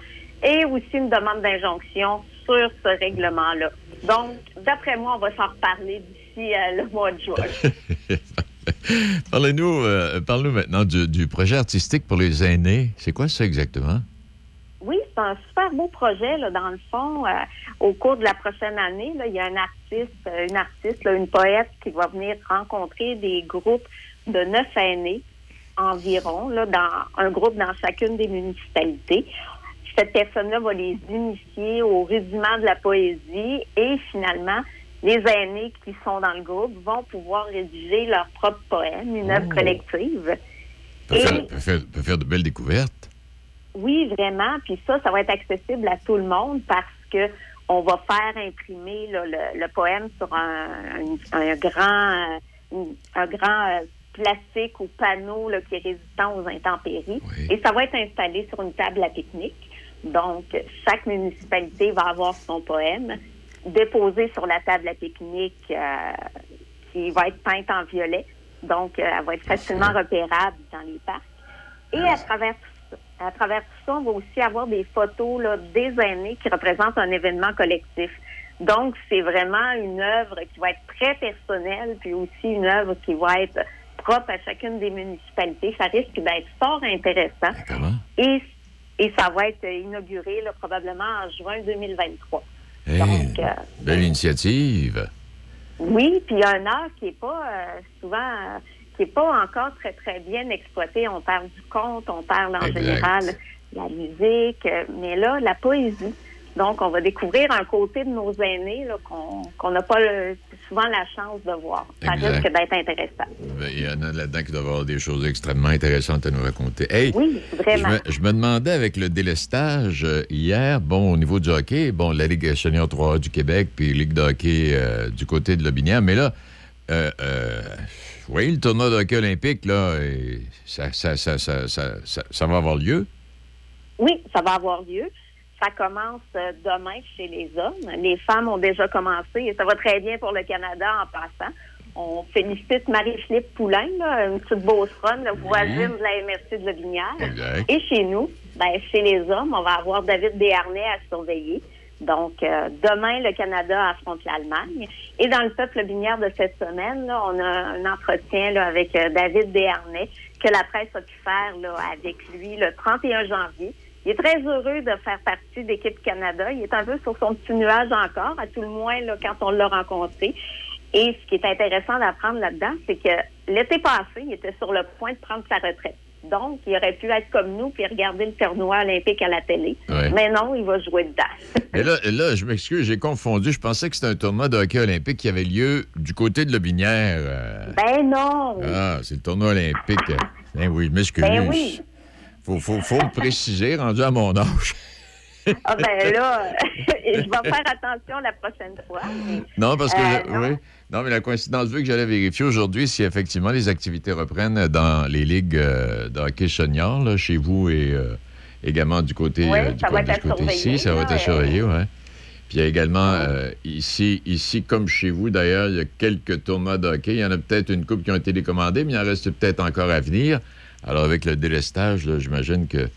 et aussi une demande d'injonction sur ce règlement-là. Donc, d'après moi, on va s'en reparler d'ici euh, le mois de juin. Parlez-nous, euh, parle-nous maintenant du, projet artistique pour les aînés. C'est quoi ça exactement? Oui, c'est un super beau projet, là, dans le fond. Euh, au cours de la prochaine année, il y a un artiste, euh, une artiste, une poète qui va venir rencontrer des groupes de neuf aînés environ, là, dans un groupe dans chacune des municipalités. Cette personne-là va les initier au rudiment de la poésie et finalement, les aînés qui sont dans le groupe vont pouvoir rédiger leur propre poème, une œuvre Oh. collective. Peut Et- faire, peut faire- peut faire de belles découvertes. Oui, vraiment. Puis ça, ça va être accessible à tout le monde parce que on va faire imprimer là, le, le poème sur un, un- un grand, un grand euh, plastique ou panneau là, qui est résistant aux intempéries. Et ça va être installé sur une table à pique-nique. Donc, chaque municipalité va avoir son poème déposé sur la table à pique-nique euh, qui va être peinte en violet. Donc, euh, elle va être facilement repérable dans les parcs. Et à travers tout ça, à travers tout ça, on va aussi avoir des photos là, des aînés qui représentent un événement collectif. Donc, c'est vraiment une œuvre qui va être très personnelle, puis aussi une œuvre qui va être propre à chacune des municipalités. Ça risque d'être fort intéressant. Et, et ça va être inauguré là, probablement en juin 2023. Hey, Donc, euh, belle initiative. Oui, puis il y a un art qui est pas euh, souvent euh, qui est pas encore très très bien exploité. On parle du conte, on parle en Exact. général de la musique, euh, mais là la poésie. Donc on va découvrir un côté de nos aînés là, qu'on qu'on n'a pas le- souvent la chance de voir. Ça Exact. risque d'être intéressant. Ben, Il y en a là-dedans qui doivent avoir des choses extrêmement intéressantes à nous raconter. Hey, Oui, vraiment. Je me, je me demandais avec le délestage euh, hier, bon, au niveau du hockey, bon, la Ligue senior 3 du Québec, puis Ligue de hockey euh, du côté de Lobinière, mais là, euh, euh, oui, le tournoi de hockey olympique, là, et ça, ça, ça, ça, ça, ça- ça va avoir lieu? Oui, ça va avoir lieu. Ça commence euh, demain chez les hommes. Les femmes ont déjà commencé et ça va très bien pour le Canada en passant. On félicite Marie-Philippe Poulain, là, une petite beauceronne, la voisine de la MRC de la Binière. Et chez nous, ben, chez les hommes, on va avoir David Desharnais à surveiller. Donc, euh, demain, le Canada affronte l'Allemagne. Et dans le peuple binière de cette semaine, là, on a un entretien là, avec euh, David Desharnais que la presse a pu faire là, avec lui le 31 janvier. Il est très heureux de faire partie d'équipe Canada. Il est un peu sur son petit nuage encore, à tout le moins là, quand on l'a rencontré. Et ce qui est intéressant d'apprendre là-dedans, c'est que l'été passé, il était sur le point de prendre sa retraite. Donc, il aurait pu être comme nous puis regarder le tournoi olympique à la télé. Ouais. Mais non, il va jouer dedans. Et là, là je m'excuse, j'ai confondu. Je pensais que c'était un tournoi de hockey olympique qui avait lieu du côté de Lobinière. euh. Ben non! Ah, c'est le tournoi olympique. Ben oui, je m'excuse. Ben oui! Faut, faut, faut me préciser, rendu à mon âge. Ah ben là, je vais faire attention la prochaine fois. Non, parce que. Euh, je- non. oui. Non, mais la coïncidence veut que j'allais vérifier aujourd'hui si effectivement les activités reprennent dans les ligues euh, de hockey senior, là, chez vous et euh, également du côté, Oui, euh, du va du côté ici. Ça va être à surveiller, oui. Puis il y a également euh, ici, ici, comme chez vous d'ailleurs, il y a quelques tournois de hockey. Il y en a peut-être une coupe qui ont été décommandées, mais il en reste peut-être encore à venir. Alors avec le délestage, j'imagine que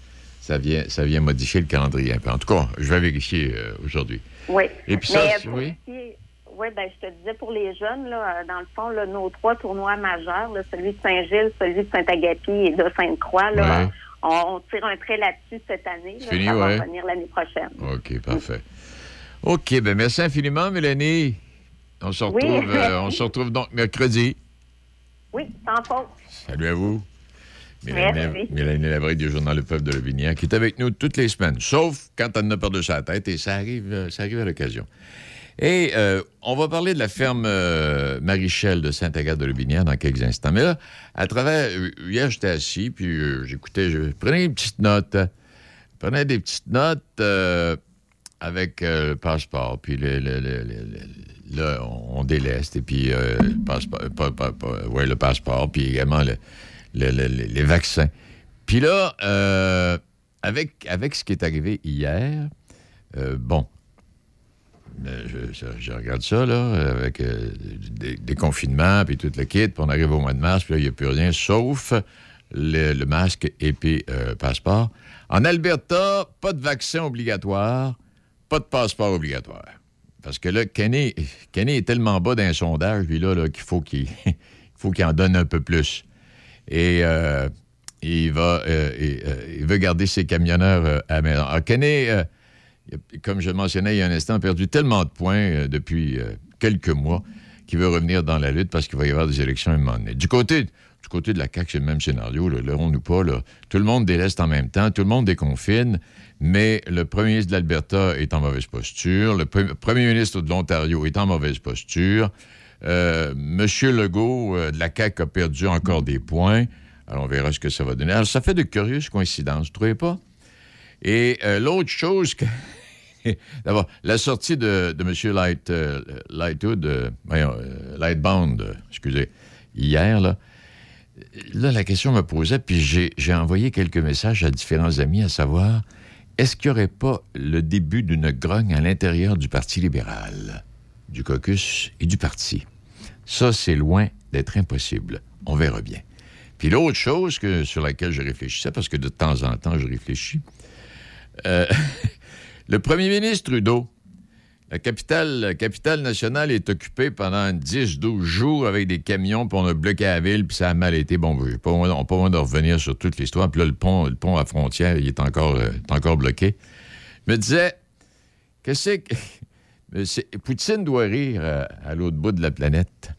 ça vient, ça vient modifier le calendrier un peu. En tout cas, je vais vérifier euh, aujourd'hui. Oui. Et puis ça, oui. oui, ben, je te disais pour les jeunes, là, euh, dans le fond, là, nos trois tournois majeurs, là, celui de Saint-Gilles, celui de Saint-Agapi et de Sainte-Croix, Ouais. on, on tire un trait là-dessus cette année. Fini, ça ouais. va revenir l'année prochaine. OK, parfait. OK, ben merci infiniment, Mélanie. On se Oui, retrouve, euh, on se retrouve donc mercredi. Oui, sans faute. Salut à vous. Mélanie. Mélanie du Journal Le Peuple de Lobinière, qui est avec nous toutes les semaines, sauf quand elle n'a perdu sa tête, et ça arrive, euh, ça arrive à l'occasion. Et euh, on va parler de la ferme euh, Marichel de Saint-Agathe de Lobinière dans quelques instants. Mais là, à travers. euh, Hier, j'étais assis, puis euh, j'écoutais, je prenais une petite note. Je prenais des petites notes avec le passeport, puis le, là, on, déleste, et puis euh, le passeport, pas- pas- pas- ouais, le passeport, puis également le- le- le- le- les vaccins. Puis là, euh, avec, avec ce qui est arrivé hier, euh, bon, euh, je, regarde ça, là, avec euh, des, confinements, puis tout le kit, puis on arrive au mois de mars, puis là, il n'y a plus rien, sauf le, masque et puis passeport. En Alberta, pas de vaccin obligatoire, pas de passeport obligatoire. Parce que là, Kenny, Kenny est tellement bas d'un sondage, lui, là, là, qu'il faut qu'il faut qu'il en donne un peu plus. Et euh, il, va, euh, euh, veut garder ses camionneurs à maison. Alors, Kenny, euh, il a- comme je le mentionnais il y a un instant, a perdu tellement de points depuis quelques mois qu'il veut revenir dans la lutte parce qu'il va y avoir des élections à un moment donné. Du côté, du côté de la CAQ, c'est le même scénario, là, leurrons-nous pas. Là. Tout le monde déleste en même temps, tout le monde déconfine, mais le premier ministre de l'Alberta est en mauvaise posture, le pre- premier ministre de l'Ontario est en mauvaise posture, euh, Monsieur Legault euh, de la CAQ a perdu encore des points. Alors, on verra ce que ça va donner. Alors, ça fait de curieuses coïncidences, vous trouvez pas? Et euh, l'autre chose que. D'abord, la sortie de, M. Euh, Lightwood, Lightbound, excusez, hier, là, là, la question me posait, puis j'ai envoyé quelques messages à différents amis à savoir est-ce qu'il n'y aurait pas le début d'une grogne à l'intérieur du Parti libéral, du caucus et du parti? Ça, c'est loin d'être impossible. On verra bien. Puis l'autre chose que, sur laquelle je réfléchissais, parce que de temps en temps, je réfléchis, euh, le premier ministre Trudeau, la capitale, nationale est occupée pendant 10-12 jours avec des camions, puis on a bloqué la ville, puis ça a mal été. Bon, pas on n'a pas besoin de revenir sur toute l'histoire. Puis là, le pont, le pont à frontière, il est encore, euh, encore bloqué. Me disais, qu'est-ce que... C'est- Poutine doit rire euh, à l'autre bout de la planète.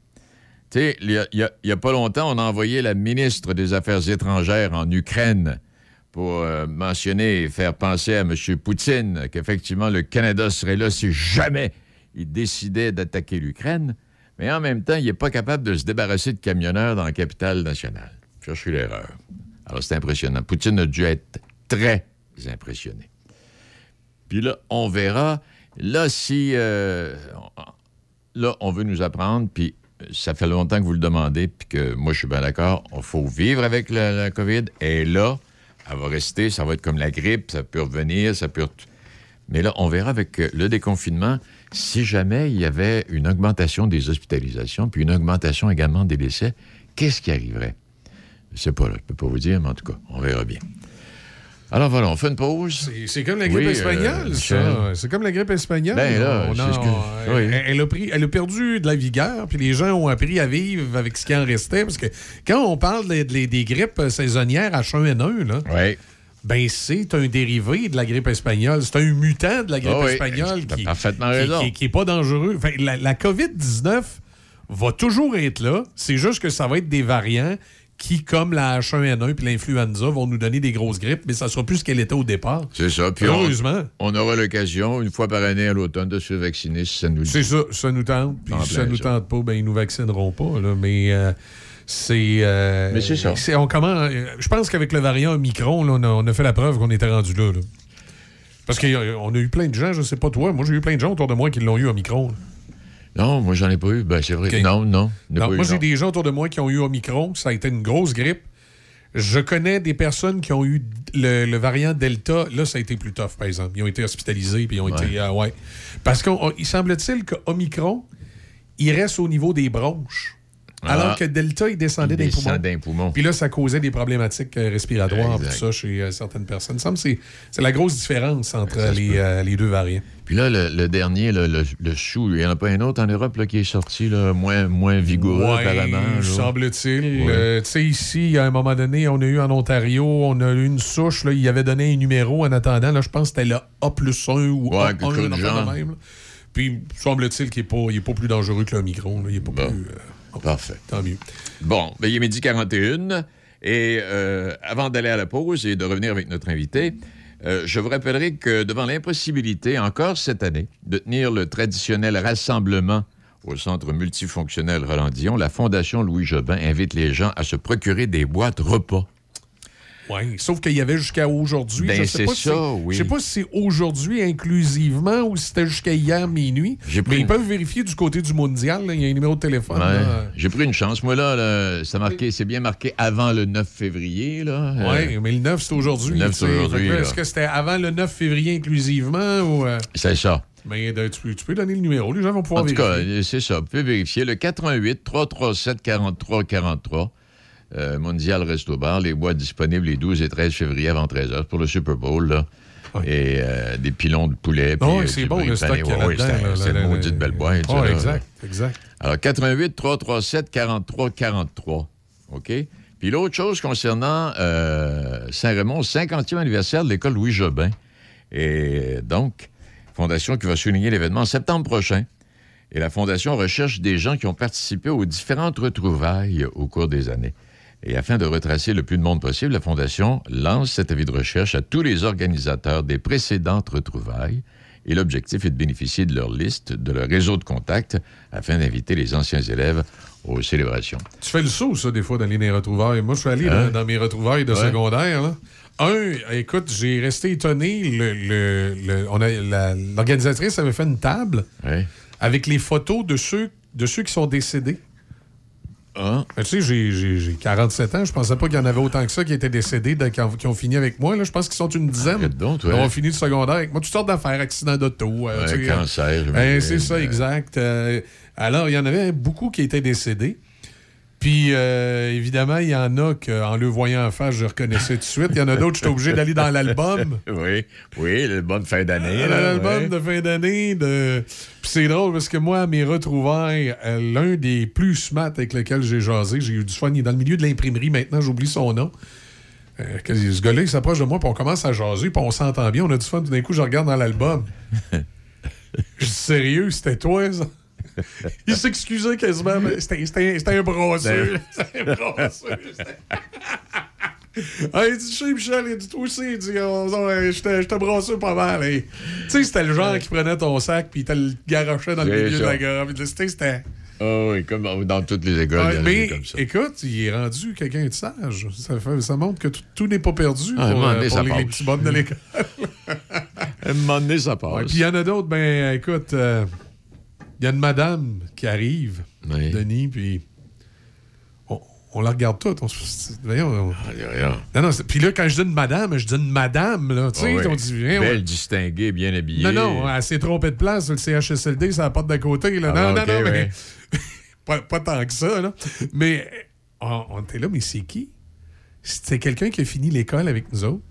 Tu sais, il y a- il y a- il y a pas longtemps, on a envoyé la ministre des Affaires étrangères en Ukraine pour euh, mentionner et faire penser à M. Poutine qu'effectivement le Canada serait là si jamais il décidait d'attaquer l'Ukraine. Mais en même temps, il n'est pas capable de se débarrasser de camionneurs dans la capitale nationale. Cherchez l'erreur. Alors, c'est impressionnant. Poutine a dû être très impressionné. Puis là, on verra. Là, si. euh, là, on veut nous apprendre, puis ça fait longtemps que vous le demandez, puis que moi, je suis bien d'accord. Il faut vivre avec la, COVID. Et là, elle va rester. Ça va être comme la grippe. Ça peut revenir. Ça peut. Mais là, on verra avec euh, le déconfinement si jamais il y avait une augmentation des hospitalisations, puis une augmentation également des décès, qu'est-ce qui arriverait? Je sais pas, je peux pas vous dire, mais en tout cas, on verra bien. Alors voilà, on fait une pause. C'est- comme la grippe Oui, euh, espagnole, ça. C'est comme la grippe espagnole. Ben là, On a- que- elle, oui. elle a pris, elle a perdu de la vigueur, puis les gens ont appris à vivre avec ce qui en restait. Parce que quand on parle des, des- des grippes saisonnières H1N1, là, ben c'est un dérivé de la grippe espagnole. C'est un mutant de la grippe oui, espagnole qui, parfaitement qui- raison. qui- qui est pas dangereux. La COVID-19 va toujours être là. C'est juste que ça va être des variants qui, comme la H1N1 puis l'influenza, vont nous donner des grosses grippes, mais ça sera plus ce qu'elle était au départ. C'est ça. Puis Heureusement. On, aura l'occasion, une fois par année à l'automne, de se vacciner si ça nous C'est ça, ça nous tente. Puis si ça plein nous tente pas, ben ils nous vaccineront pas. Là, mais euh, c'est. euh, Mais c'est ça. on commence, euh, je pense qu'avec le variant Omicron, là, on, a, on a fait la preuve qu'on était rendu là. là. Parce qu'on a eu plein de gens, je sais pas toi, moi j'ai eu plein de gens autour de moi qui l'ont eu Omicron. là. Non, moi j'en ai pas eu. Ben c'est vrai. OK. Non, non. Non, pas moi, j'ai des gens autour de moi qui ont eu Omicron. Ça a été une grosse grippe. Je connais des personnes qui ont eu le, le variant Delta. Là, ça a été plus tough, par exemple. Ils ont été hospitalisés, puis ils ont Ouais. été. ah ouais. Parce qu'il semble-t-il qu'Omicron, il reste au niveau des bronches. Ah. Alors que Delta, il descendait Il des poumons. d'un poumon. Puis là, ça causait des problématiques euh, respiratoires, tout ça, chez euh, certaines personnes. Il me c'est la grosse différence entre les, euh, les deux variants. Puis là, le, le dernier, le, le, le chou, il n'y en a pas un autre en Europe là, qui est sorti, là, moins, moins vigoureux Ouais, apparemment. semble-t-il. Ouais. Euh, tu sais, ici, à un moment donné, on a eu en Ontario, on a eu une souche, là, il avait donné un numéro en attendant. Là, je pense que c'était le A plus 1 ou Ouais, A1, quelque chose un du affaire de genre. même. Puis, semble-t-il qu'il n'est pas, il est pas plus dangereux que le Omicron. là. Il est pas plus... euh, Parfait. Tant mieux. Bon, ben, il est midi 41. Et euh, avant d'aller à la pause et de revenir avec notre invité, euh, je vous rappellerai que devant l'impossibilité, encore cette année, de tenir le traditionnel rassemblement au centre multifonctionnel Roland-Dion, la Fondation Louis Jobin invite les gens à se procurer des boîtes repas. Oui, sauf qu'il y avait jusqu'à aujourd'hui. Ben, je sais c'est pas si- ça, oui. Je sais pas si c'est aujourd'hui inclusivement ou si c'était jusqu'à hier minuit. J'ai pris Mais ils peuvent vérifier du côté du mondial. Il y a un numéro de téléphone. Ouais. J'ai pris une chance. Moi, là, là, ça marqué, c'est bien marqué avant le 9 février. Là. Oui, Euh, mais le 9, c'est aujourd'hui. Le 9, tu c'est sais. aujourd'hui, Fait que là, là. Est-ce que c'était avant le 9 février inclusivement ou. euh, c'est ça. Mais de- tu, peux, tu peux donner le numéro. Les gens vont pouvoir En tout cas, vérifier. euh, c'est ça. Vous pouvez vérifier. Le 88 337 43 43. Euh, Mondial Resto Bar. Les boîtes disponibles les 12 et 13 février avant 13h pour le Super Bowl. Là. Et euh, des pilons de poulet. Oh, euh, c'est bon, le stock Ouais, ouais, une là, maudite belle boîte. Oh, là. exact, exact. Alors, 88 337 43 43. OK? Puis l'autre chose concernant euh, Saint-Raymond, 50e anniversaire de l'école Louis Jobin. Et donc, fondation qui va souligner l'événement en septembre prochain. Et la fondation recherche des gens qui ont participé aux différentes retrouvailles au cours des années. Et afin de retracer le plus de monde possible, la fondation lance cet avis de recherche à tous les organisateurs des précédentes retrouvailles. Et l'objectif est de bénéficier de leur liste, de leur réseau de contacts, afin d'inviter les anciens élèves aux célébrations. Tu fais le saut, ça, des fois, d'aller dans les retrouvailles. Moi, je suis allé Hein? dans, dans mes retrouvailles de Ouais. secondaire. là. Un, écoute, j'ai resté étonné. Le, le- le- L'organisatrice avait fait une table avec les photos de ceux, de ceux qui sont décédés. Ah. Tu sais, j'ai- j'ai j'ai 47 ans. Je pensais pas qu'il y en avait autant que ça qui étaient décédés, de- qui, ont, qui ont fini avec moi. Là. Je pense qu'ils sont une dizaine. toi. Qui ont fini le secondaire avec moi. Toutes sortes d'affaires, accidents d'auto. euh, Ouais, euh, cancer, euh, j'imagine. C'est ça, exact. Euh, alors, il y en avait beaucoup qui étaient décédés. Puis, euh, évidemment, il y en a qu'en le voyant en face, je reconnaissais tout de suite. Il y en a d'autres, j'étais obligé d'aller dans l'album. oui, oui, l'album de fin d'année. Là, L'album ouais. de fin d'année. De... Puis c'est drôle parce que moi, à mes retrouvailles, euh, l'un des plus smart avec lequel j'ai jasé, j'ai eu du fun, il est dans le milieu de l'imprimerie maintenant, j'oublie son nom. Euh, que ce gars-là, il s'approche de moi, puis on commence à jaser, puis on s'entend bien, on a du fun. Tout d'un coup, je regarde dans l'album. Je dis sérieux, c'était toi, ça? Il s'excusait quasiment, mais c'était c'était- c'était un brasseux. C'était un brasseux. c'était- Ah, il dit, chez Michel, il dit, toi aussi, il dit, on- je te je brasseux pas mal. hein. Tu sais, c'était le genre qui prenait ton sac puis il te le garochait dans le milieu de la. Puis C'était. c'était- Ah oui, comme dans toutes les écoles. il y Ouais, en a mais comme ça. écoute, il est rendu quelqu'un de sage. Ça, fait- ça montre que tout, tout n'est pas perdu Ah, pour, euh, pour les, les petits bonhommes de l'école. À un moment donné, ça passe. Ouais, Puis il y en a d'autres, ben écoute, euh, il y a une madame qui arrive, Denis, puis on, on la regarde toute. On voyons, on- Non, non, c'est- puis là, quand je dis une madame, je dis une madame, là. Tu sais, Ah oui. on dit, viens, Belle, distinguée, bien habillée. Non, non, elle s'est trompée de place, le CHSLD, ça la porte d'à côté. Là. Ah, non, non, non, mais pas, pas tant que ça. Là. Mais on, on était là, mais c'est qui? C'était quelqu'un qui a fini l'école avec nous autres.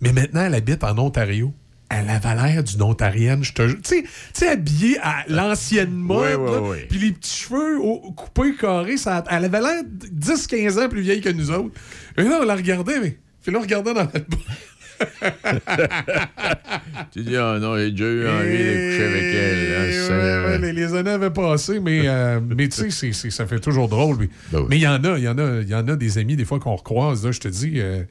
Mais maintenant, elle habite en Ontario. Elle avait l'air d'une Ontarienne, je te jure. Tu sais- tu sais, habillée à l'ancienne mode, ouais. puis les petits cheveux au- coupés, carrés, ça, elle avait l'air 10-15 ans plus vieille que nous autres. Et là, on la regardait, mais... Puis là, on regardait dans l'album. Tu dis, ah non, j'ai déjà eu envie de coucher avec elle. hein, Ouais, ouais, les, les années avaient passé, mais, euh, mais tu sais, ça fait toujours drôle. Mais Ben mais il y en a, il y en a, il y en a des amis des fois qu'on recroise. Là, je te dis, euh,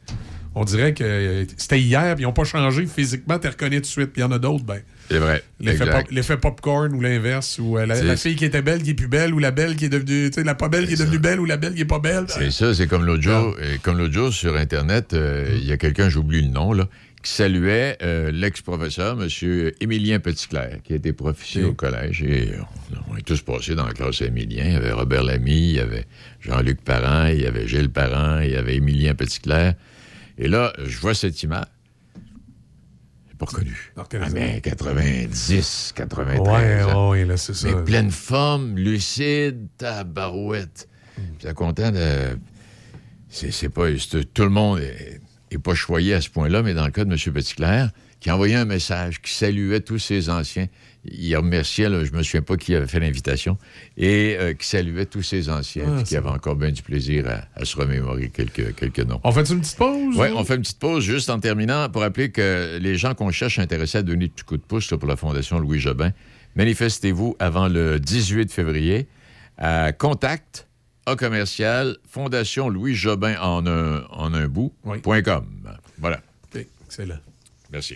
on dirait que euh, c'était hier, puis ils n'ont pas changé physiquement, tu reconnais tout de suite. Puis il y en a d'autres, ben. C'est vrai. L'effet pop- popcorn ou l'inverse, ou euh, la, fille qui était belle qui est plus belle, ou la belle qui est devenue, tu sais, la pas belle qui est devenue belle, ou la belle qui est pas belle. C'est ça, c'est comme l'autre jour, euh, comme l'autre jour sur Internet, euh, il y a quelqu'un, j'oublie le nom, là, qui saluait euh, l'ex-professeur, M. Émilien Petitclerc, qui était prof ici au collège. Et on, on est tous passés dans la classe Émilien. Il y avait Robert Lamy, il y avait Jean-Luc Parent, il y avait Gilles Parent, il y avait Émilien Petitclerc. Et là, je vois cette image. Pas reconnu. Ah, mais 90, 93. Ouais, ans. ouais, là, c'est ça. Mais pleine forme, lucide, tabarouette. Puis là, content de. C'est c'est pas. c'est- Tout le monde est, est pas choyé à ce point-là, mais dans le cas de M. Petitclerc, qui envoyait un message, qui saluait tous ses anciens. Il remerciait, là, je me souviens pas qui avait fait l'invitation, et euh, qui saluait tous ses anciens, Ah, qui avait encore bien du plaisir à, à se remémorer quelques, quelques noms. On fait une petite pause? Oui, ou? on fait une petite pause juste en terminant pour rappeler que les gens qu'on cherche intéressés à donner du coup de pouce là, pour la Fondation Louis Jobin, manifestez-vous avant le 18 février à contact A commercial, Fondation Louis Jobin en un, en un bout, point .com. Voilà. excellent. Merci.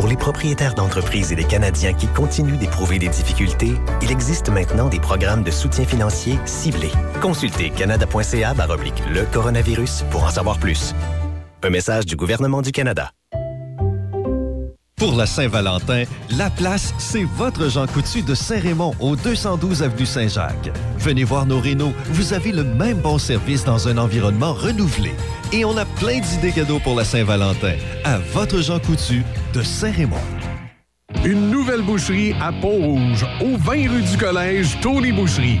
Pour les propriétaires d'entreprises et les Canadiens qui continuent d'éprouver des difficultés, il existe maintenant des programmes de soutien financier ciblés. Consultez canada.ca le coronavirus pour en savoir plus. Un message du gouvernement du Canada. Pour la Saint-Valentin, la place, c'est votre Jean Coutu de Saint-Raymond au 212 avenue Saint-Jacques. Venez voir nos rénaux, vous avez le même bon service dans un environnement renouvelé. Et on a plein d'idées cadeaux pour la Saint-Valentin. À votre Jean Coutu de Saint-Raymond. Une nouvelle boucherie à Pont-Rouge, au 20 rue du Collège, Tony Boucherie.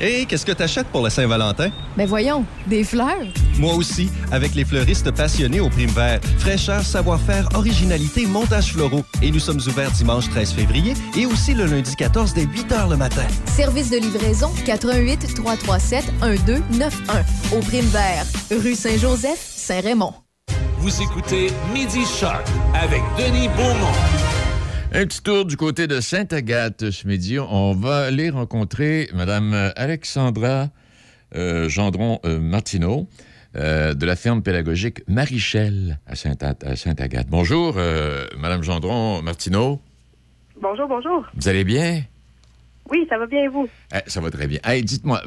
Hé, qu'est-ce que t'achètes pour la Saint-Valentin? Mais voyons, des fleurs. Moi aussi, avec les fleuristes passionnés au prime vert. Fraîcheur, savoir-faire, originalité, montage floraux. Et nous sommes ouverts dimanche 13 février et aussi le lundi 14 dès 8 h le matin. Service de livraison 88 337 1291. Au prime vert, rue Saint-Joseph, Saint-Raymond. Vous écoutez Midi Shark avec Denis Beaumont. Un petit tour du côté de Sainte-Agathe ce midi. On va aller rencontrer Mme Alexandra euh, Gendron-Martineau euh, de la ferme pédagogique Marichel à Sainte-Agathe. bonjour, euh, Mme Gendron-Martineau. Bonjour, bonjour. Vous allez bien? Oui, ça va bien et vous? Eh, ça va très bien. Hey, dites-moi,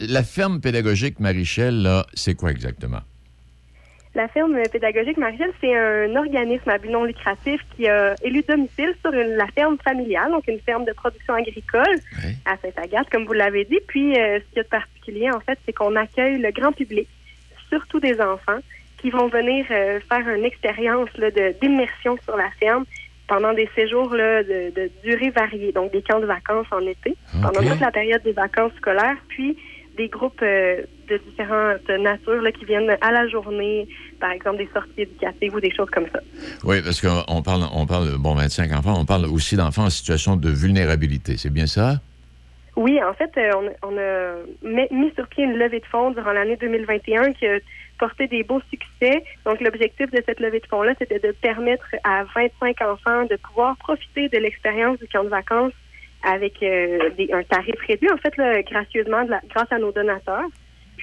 la ferme pédagogique Marichel, là, c'est quoi exactement? La ferme pédagogique Marichel, c'est un organisme à but non lucratif qui a élu domicile sur une, la ferme familiale, donc une ferme de production agricole à Saint-Agathe, comme vous l'avez dit. Puis, euh, ce qui est de particulier, en fait, c'est qu'on accueille le grand public, surtout des enfants, qui vont venir euh, faire une expérience d'immersion sur la ferme pendant des séjours là, de, de, durée variée, donc des camps de vacances en été, pendant toute la période des vacances scolaires, puis des groupes euh, de différentes natures là, qui viennent à la journée, par exemple des sorties éducatives ou des choses comme ça. Oui, parce qu'on parle, on parle, bon, 25 enfants, on parle aussi d'enfants en situation de vulnérabilité. C'est bien ça? Oui, en fait, euh, on, a mis sur pied une levée de fonds durant l'année 2021 qui a porté des beaux succès. Donc, l'objectif de cette levée de fonds-là, c'était de permettre à 25 enfants de pouvoir profiter de l'expérience du camp de vacances avec euh, un tarif réduit, en fait, gracieusement, grâce à nos donateurs.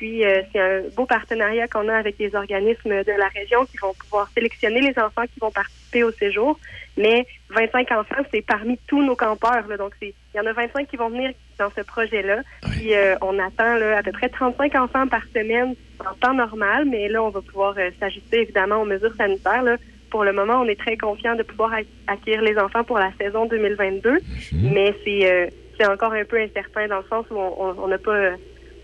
Puis, euh, c'est un beau partenariat qu'on a avec des organismes de la région qui vont pouvoir sélectionner les enfants qui vont participer au séjour. Mais 25 enfants, c'est parmi tous nos campeurs. Donc, il y en a 25 qui vont venir dans ce projet-là. Puis, euh, on attend à peu près 35 enfants par semaine en temps normal. Mais là, on va pouvoir s'ajuster évidemment aux mesures sanitaires. Là pour le moment, on est très confiant de pouvoir acquérir les enfants pour la saison 2022, mhm. mais euh, c'est encore un peu incertain dans le sens où on n'a pas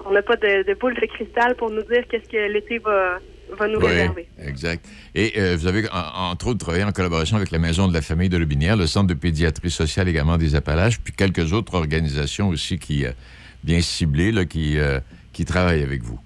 on n'a pas de, boule de cristal pour nous dire qu'est-ce que l'été va, va nous réserver. Exact. Et euh, vous avez, entre autres, travaillé en collaboration avec la Maison de la Famille de Lubinière, le Centre de pédiatrie sociale également des Appalaches, puis quelques autres organisations aussi qui, euh, bien ciblées, là, qui, qui travaillent avec vous.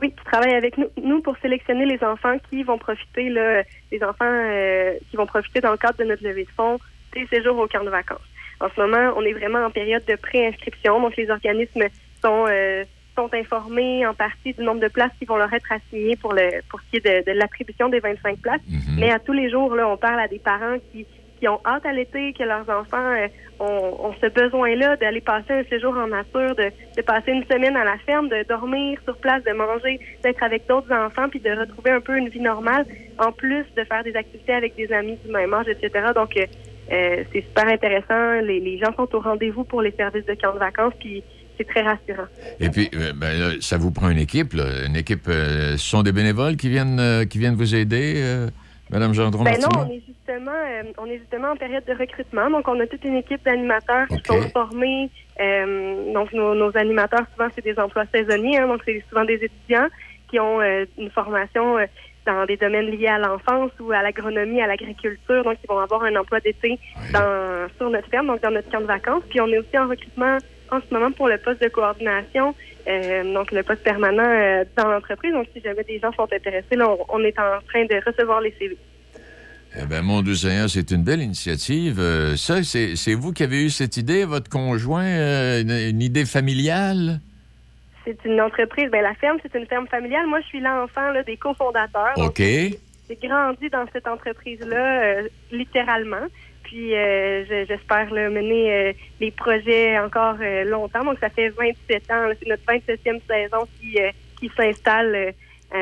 Oui, qui travaillent avec nous, nous pour sélectionner les enfants qui vont profiter, là, les enfants euh, qui vont profiter dans le cadre de notre levée de fonds des séjours au camp de vacances. En ce moment, on est vraiment en période de préinscription, donc les organismes sont euh, sont informés en partie du nombre de places qui vont leur être assignées pour le pour ce qui est de, l'attribution des 25 places. Mm-hmm. Mais à tous les jours, là, on parle à des parents qui qui ont hâte à l'été, que leurs enfants euh, ont, ce besoin-là d'aller passer un séjour en nature, de, de, passer une semaine à la ferme, de dormir sur place, de manger, d'être avec d'autres enfants, puis de retrouver un peu une vie normale, en plus de faire des activités avec des amis du même âge, etc. Donc, euh, euh, c'est super intéressant. Les, les, gens sont au rendez-vous pour les services de camp de vacances, puis c'est très rassurant. Et puis, euh, ben, là, ça vous prend une équipe, là. Une équipe, euh, ce sont des bénévoles qui viennent, euh, qui viennent vous aider, Madame Gendron Ben non, on est justement, on est justement en période de recrutement. Donc, on a toute une équipe d'animateurs qui sont formés. Donc, nos, nos animateurs, souvent, c'est des emplois saisonniers. hein. donc, c'est souvent des étudiants qui ont une formation dans des domaines liés à l'enfance ou à l'agronomie, à l'agriculture. Donc, ils vont avoir un emploi d'été dans, sur notre ferme, donc dans notre camp de vacances. Puis, on est aussi en recrutement en ce moment pour le poste de coordination, euh, donc le poste permanent euh, dans l'entreprise. Donc, si jamais des gens sont intéressés, là, on, on est en train de recevoir les CV. Eh bien, mon Dieu Seigneur, c'est une belle initiative. Euh, ça, c'est vous qui avez eu cette idée, votre conjoint, une, une idée familiale? C'est une entreprise. Ben, la ferme, c'est une ferme familiale. Moi, je suis l'enfant des cofondateurs. OK. J'ai grandi dans cette entreprise-là, littéralement. Puis, euh, je- j'espère mener euh, les projets encore euh, longtemps. Donc, ça fait 27 ans. C'est notre 27e saison qui, qui s'installe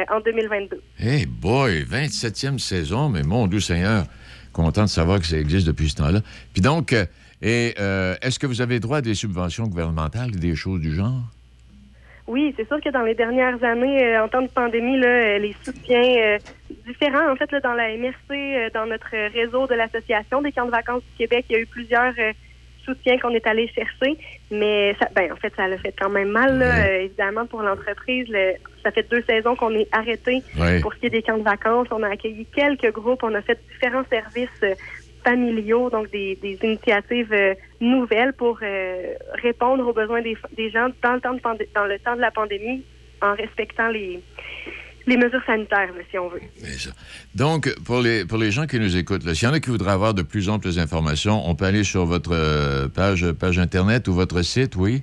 en 2022. Hey boy, 27e saison, mais mon Dieu Seigneur, content de savoir que ça existe depuis ce temps-là. Puis donc, est-ce que vous avez droit à des subventions gouvernementales, des choses du genre? Oui, c'est sûr que dans les dernières années, euh, en temps de pandémie, là, euh, les soutiens euh, différents, en fait, là, dans la MRC, dans notre réseau de l'Association des camps de vacances du Québec, il y a eu plusieurs soutiens qu'on est allé chercher, mais ça, ben, en fait, ça l'a fait quand même mal, là, euh, évidemment, pour l'entreprise. Le- ça fait deux saisons qu'on est arrêté Oui. pour ce qui est des camps de vacances. On a accueilli quelques groupes, on a fait différents services euh, familiaux, donc des, initiatives euh, nouvelles pour euh, répondre aux besoins des, des gens dans le temps de dans le temps de la pandémie en respectant les mesures sanitaires, si on veut. Donc, pour les, pour les gens qui nous écoutent, s'il y en a qui voudraient avoir de plus amples informations, on peut aller sur votre euh, page, page Internet ou votre site, oui?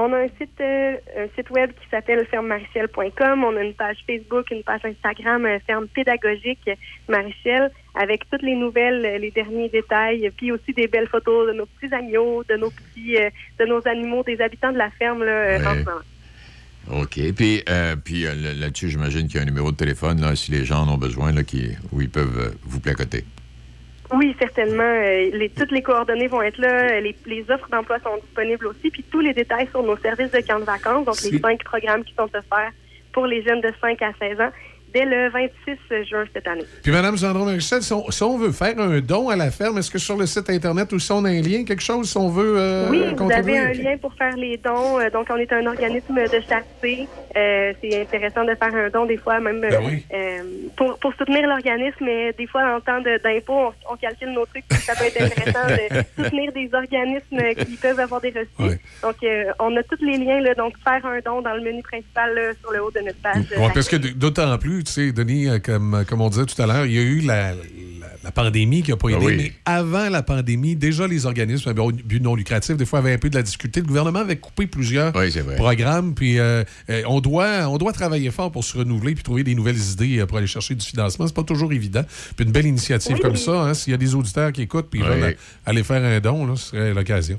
On a un site, euh, un site web qui s'appelle fermemarichel.com. On a une page Facebook, une page Instagram, euh, Ferme pédagogique Marichel, avec toutes les nouvelles, euh, les derniers détails, puis aussi des belles photos de nos petits agneaux, de nos petits, euh, de nos animaux, des habitants de la ferme là, en ce moment. OK. Puis, euh, puis là- là-dessus, j'imagine qu'il y a un numéro de téléphone, là, si les gens en ont besoin, là, qui, où ils peuvent vous placoter. Oui, certainement. Euh, les, toutes les coordonnées vont être là. Euh, Les, les offres d'emploi sont disponibles aussi. Puis tous les détails sur nos services de camp de vacances, donc les cinq programmes qui sont offerts pour les jeunes de 5 à 16 ans, dès le 26 juin cette année. Puis, Mme Gendron Marichel, si on, si on veut faire un don à la ferme, est-ce que sur le site Internet aussi on a un lien, quelque chose, si on veut euh, oui, vous avez un lien pour faire les dons. Euh, donc, on est un organisme de charité. Euh, c'est intéressant de faire un don des fois, même Ben oui. euh, pour, pour soutenir l'organisme. Mais des fois, en temps d'impôt, on, on calcule nos trucs. Ça peut être intéressant de soutenir des organismes qui peuvent avoir des reçus. Donc, on a tous les liens. Là, donc, faire un don dans le menu principal là, sur le haut de notre page. Ouais, parce que d'autant plus, tu sais, Denis, euh, comme, comme on disait tout à l'heure, il y a eu la, la- la pandémie qui n'a pas aidé, Ah oui. mais avant la pandémie, déjà les organismes à but non lucratif, des fois, avaient un peu de la difficulté. Le gouvernement avait coupé plusieurs programmes, puis euh, euh, on, doit, on doit travailler fort pour se renouveler puis trouver des nouvelles idées euh, pour aller chercher du financement. C'est pas toujours évident. Puis une belle initiative Oui. comme ça, hein, s'il y a des auditeurs qui écoutent puis ils Oui. veulent euh, aller faire un don, là, ce serait l'occasion.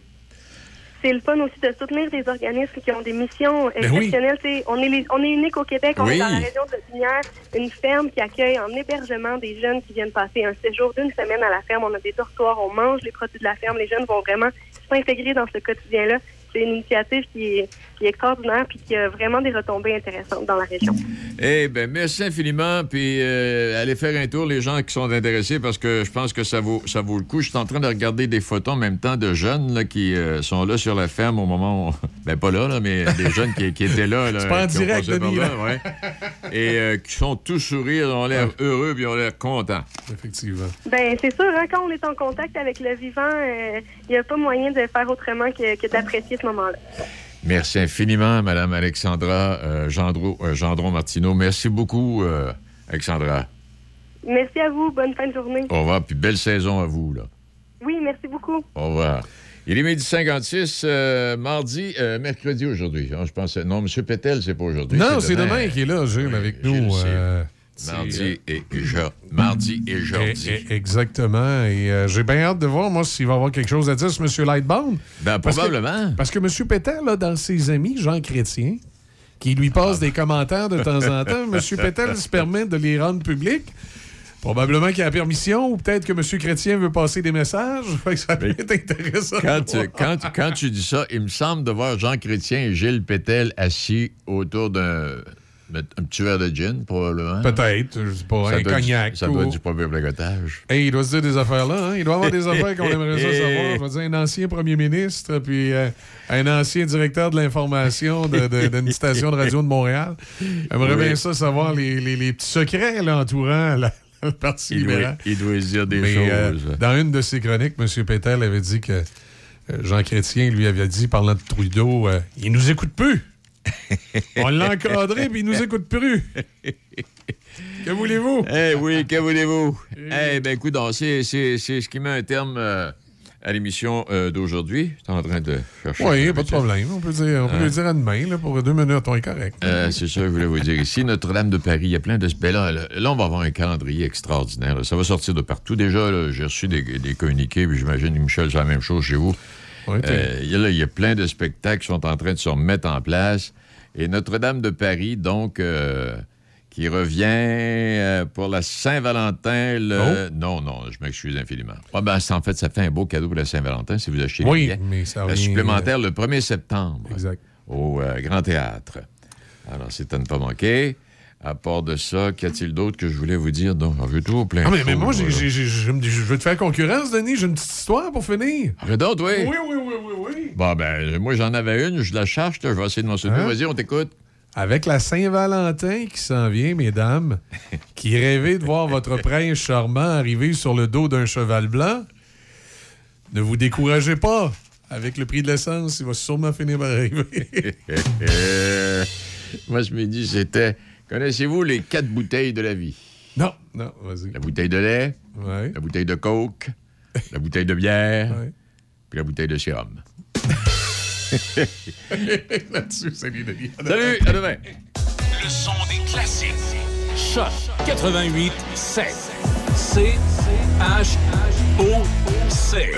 C'est le fun aussi de soutenir des organismes qui ont des missions Ben oui. exceptionnelles. On, est les- on est unique au Québec. On Oui. est dans la région de Lotinière, une ferme qui accueille en hébergement des jeunes qui viennent passer un séjour d'une semaine à la ferme. On a des dortoirs, on mange les produits de la ferme. Les jeunes vont vraiment s'intégrer dans ce quotidien-là. C'est une initiative qui est, qui est extraordinaire puis qui a vraiment des retombées intéressantes dans la région. Eh bien, merci infiniment. Puis euh, allez faire un tour, les gens qui sont intéressés, parce que je pense que ça vaut, ça vaut le coup. Je suis en train de regarder des photos en même temps de jeunes là, qui euh, sont là sur la ferme au moment où. Ben, pas là, là mais des jeunes qui, qui étaient là. là C'est pas en direct, Denis, là, là. ouais. Et euh, qui sont tous sourires, ont l'air heureux, puis ont l'air contents. Effectivement. Ben c'est sûr, hein, quand on est en contact avec le vivant, euh, il n'y a pas moyen de faire autrement que, que d'apprécier ce moment-là. Merci infiniment, Madame Alexandra euh, Gendron, euh, Gendron-Martineau. Merci beaucoup, euh, Alexandra. Merci à vous. Bonne fin de journée. Au revoir, puis belle saison à vous, là. Oui, merci beaucoup. Au revoir. Il est midi 56, euh, mardi, euh, mercredi aujourd'hui. Ah, je pensais, non, M. Pétel, c'est pas aujourd'hui. Non, c'est demain qui est là, Gilles, avec nous. Mardi et, je- mardi et jeudi. Exactement. Et euh, j'ai bien hâte de voir, moi, s'il va avoir quelque chose à dire sur M. Lightbound. Ben, Parce que- probablement. Parce que, M. Pétel, là, dans ses amis, Jean Chrétien, qui lui passe des commentaires de temps en temps, M. Pétel se permet de les rendre publics. Probablement qu'il y a la permission ou peut-être que M. Chrétien veut passer des messages. Fait que ça peut être intéressant. Quand tu, quand, quand tu dis ça, il me semble de voir Jean Chrétien et Gilles Pétel assis autour d'un un petit verre de gin, probablement. Peut-être, je sais pas, Ça un doit du- cognac. Ça doit être du premier blagotage. Hey, il doit se dire des affaires là. Hein? Il doit avoir des affaires qu'on aimerait ça savoir. Je veux dire, un ancien premier ministre, puis euh, un ancien directeur de l'information d'une station de radio de Montréal. J'aimerais Oui. bien ça savoir les, les- les petits secrets là, entourant la- le Parti Il doit, libéral. il doit se dire des Mais, euh, choses. dans une de ses chroniques, M. Pétel avait dit que euh, Jean Chrétien lui avait dit, parlant de Trudeau, euh, il nous écoute plus. On l'a encadré, puis il nous écoute plus. que voulez-vous? Eh oui, que voulez-vous? Eh bien, écoute, donc, c'est c'est- ce qui met un terme euh, à l'émission euh, d'aujourd'hui. Je suis en train de chercher. Oui, pas de problème. On peut, dire, on peut Hein? le dire à demain. Là, pour deux minutes, on est correct. Euh, c'est ça que je voulais vous dire. Ici, Notre-Dame de Paris, il y a plein de... Ben là, là, on va avoir un calendrier extraordinaire. là. Ça va sortir de partout. Déjà, j'ai reçu des, des communiqués, puis j'imagine Michel, c'est la même chose chez vous. Euh, il y a là, il y a plein de spectacles qui sont en train de se remettre en place. Et Notre-Dame de Paris, donc, euh, qui revient euh, pour la Saint-Valentin. Le... Non, non, je m'excuse infiniment. Ah ben, en fait, ça fait un beau cadeau pour la Saint-Valentin si vous achetez Oui, mais ça La supplémentaire le 1er septembre Exact. au euh, Grand Théâtre. Alors, c'est à ne pas manquer. À part de ça, qu'y a-t-il d'autre que je voulais vous dire? Donc, on veut tout plein Ah, mais, mais moi, j'ai- j'ai- j'ai- je me dis, je veux te faire concurrence, Denis. J'ai une petite histoire pour finir. Arrête donc, oui. Oui, oui, oui, oui, oui. Bon, ben, moi, j'en avais une, je la cherche, je vais essayer de m'en souvenir. Hein? Vas-y, on t'écoute. Avec la Saint-Valentin qui s'en vient, mesdames, qui rêvez de voir votre prince charmant arriver sur le dos d'un cheval blanc, ne vous découragez pas. Avec le prix de l'essence, il va sûrement finir par arriver. Moi, je me dis, c'était. Connaissez-vous les quatre bouteilles de la vie? Non, non, vas-y. La bouteille de lait, Ouais. la bouteille de coke, la bouteille de bière, Ouais. puis la bouteille de sérum. Là-dessus, salut, Denis. Salut, à demain. Le son des classiques. Choc 88 7. C H O C.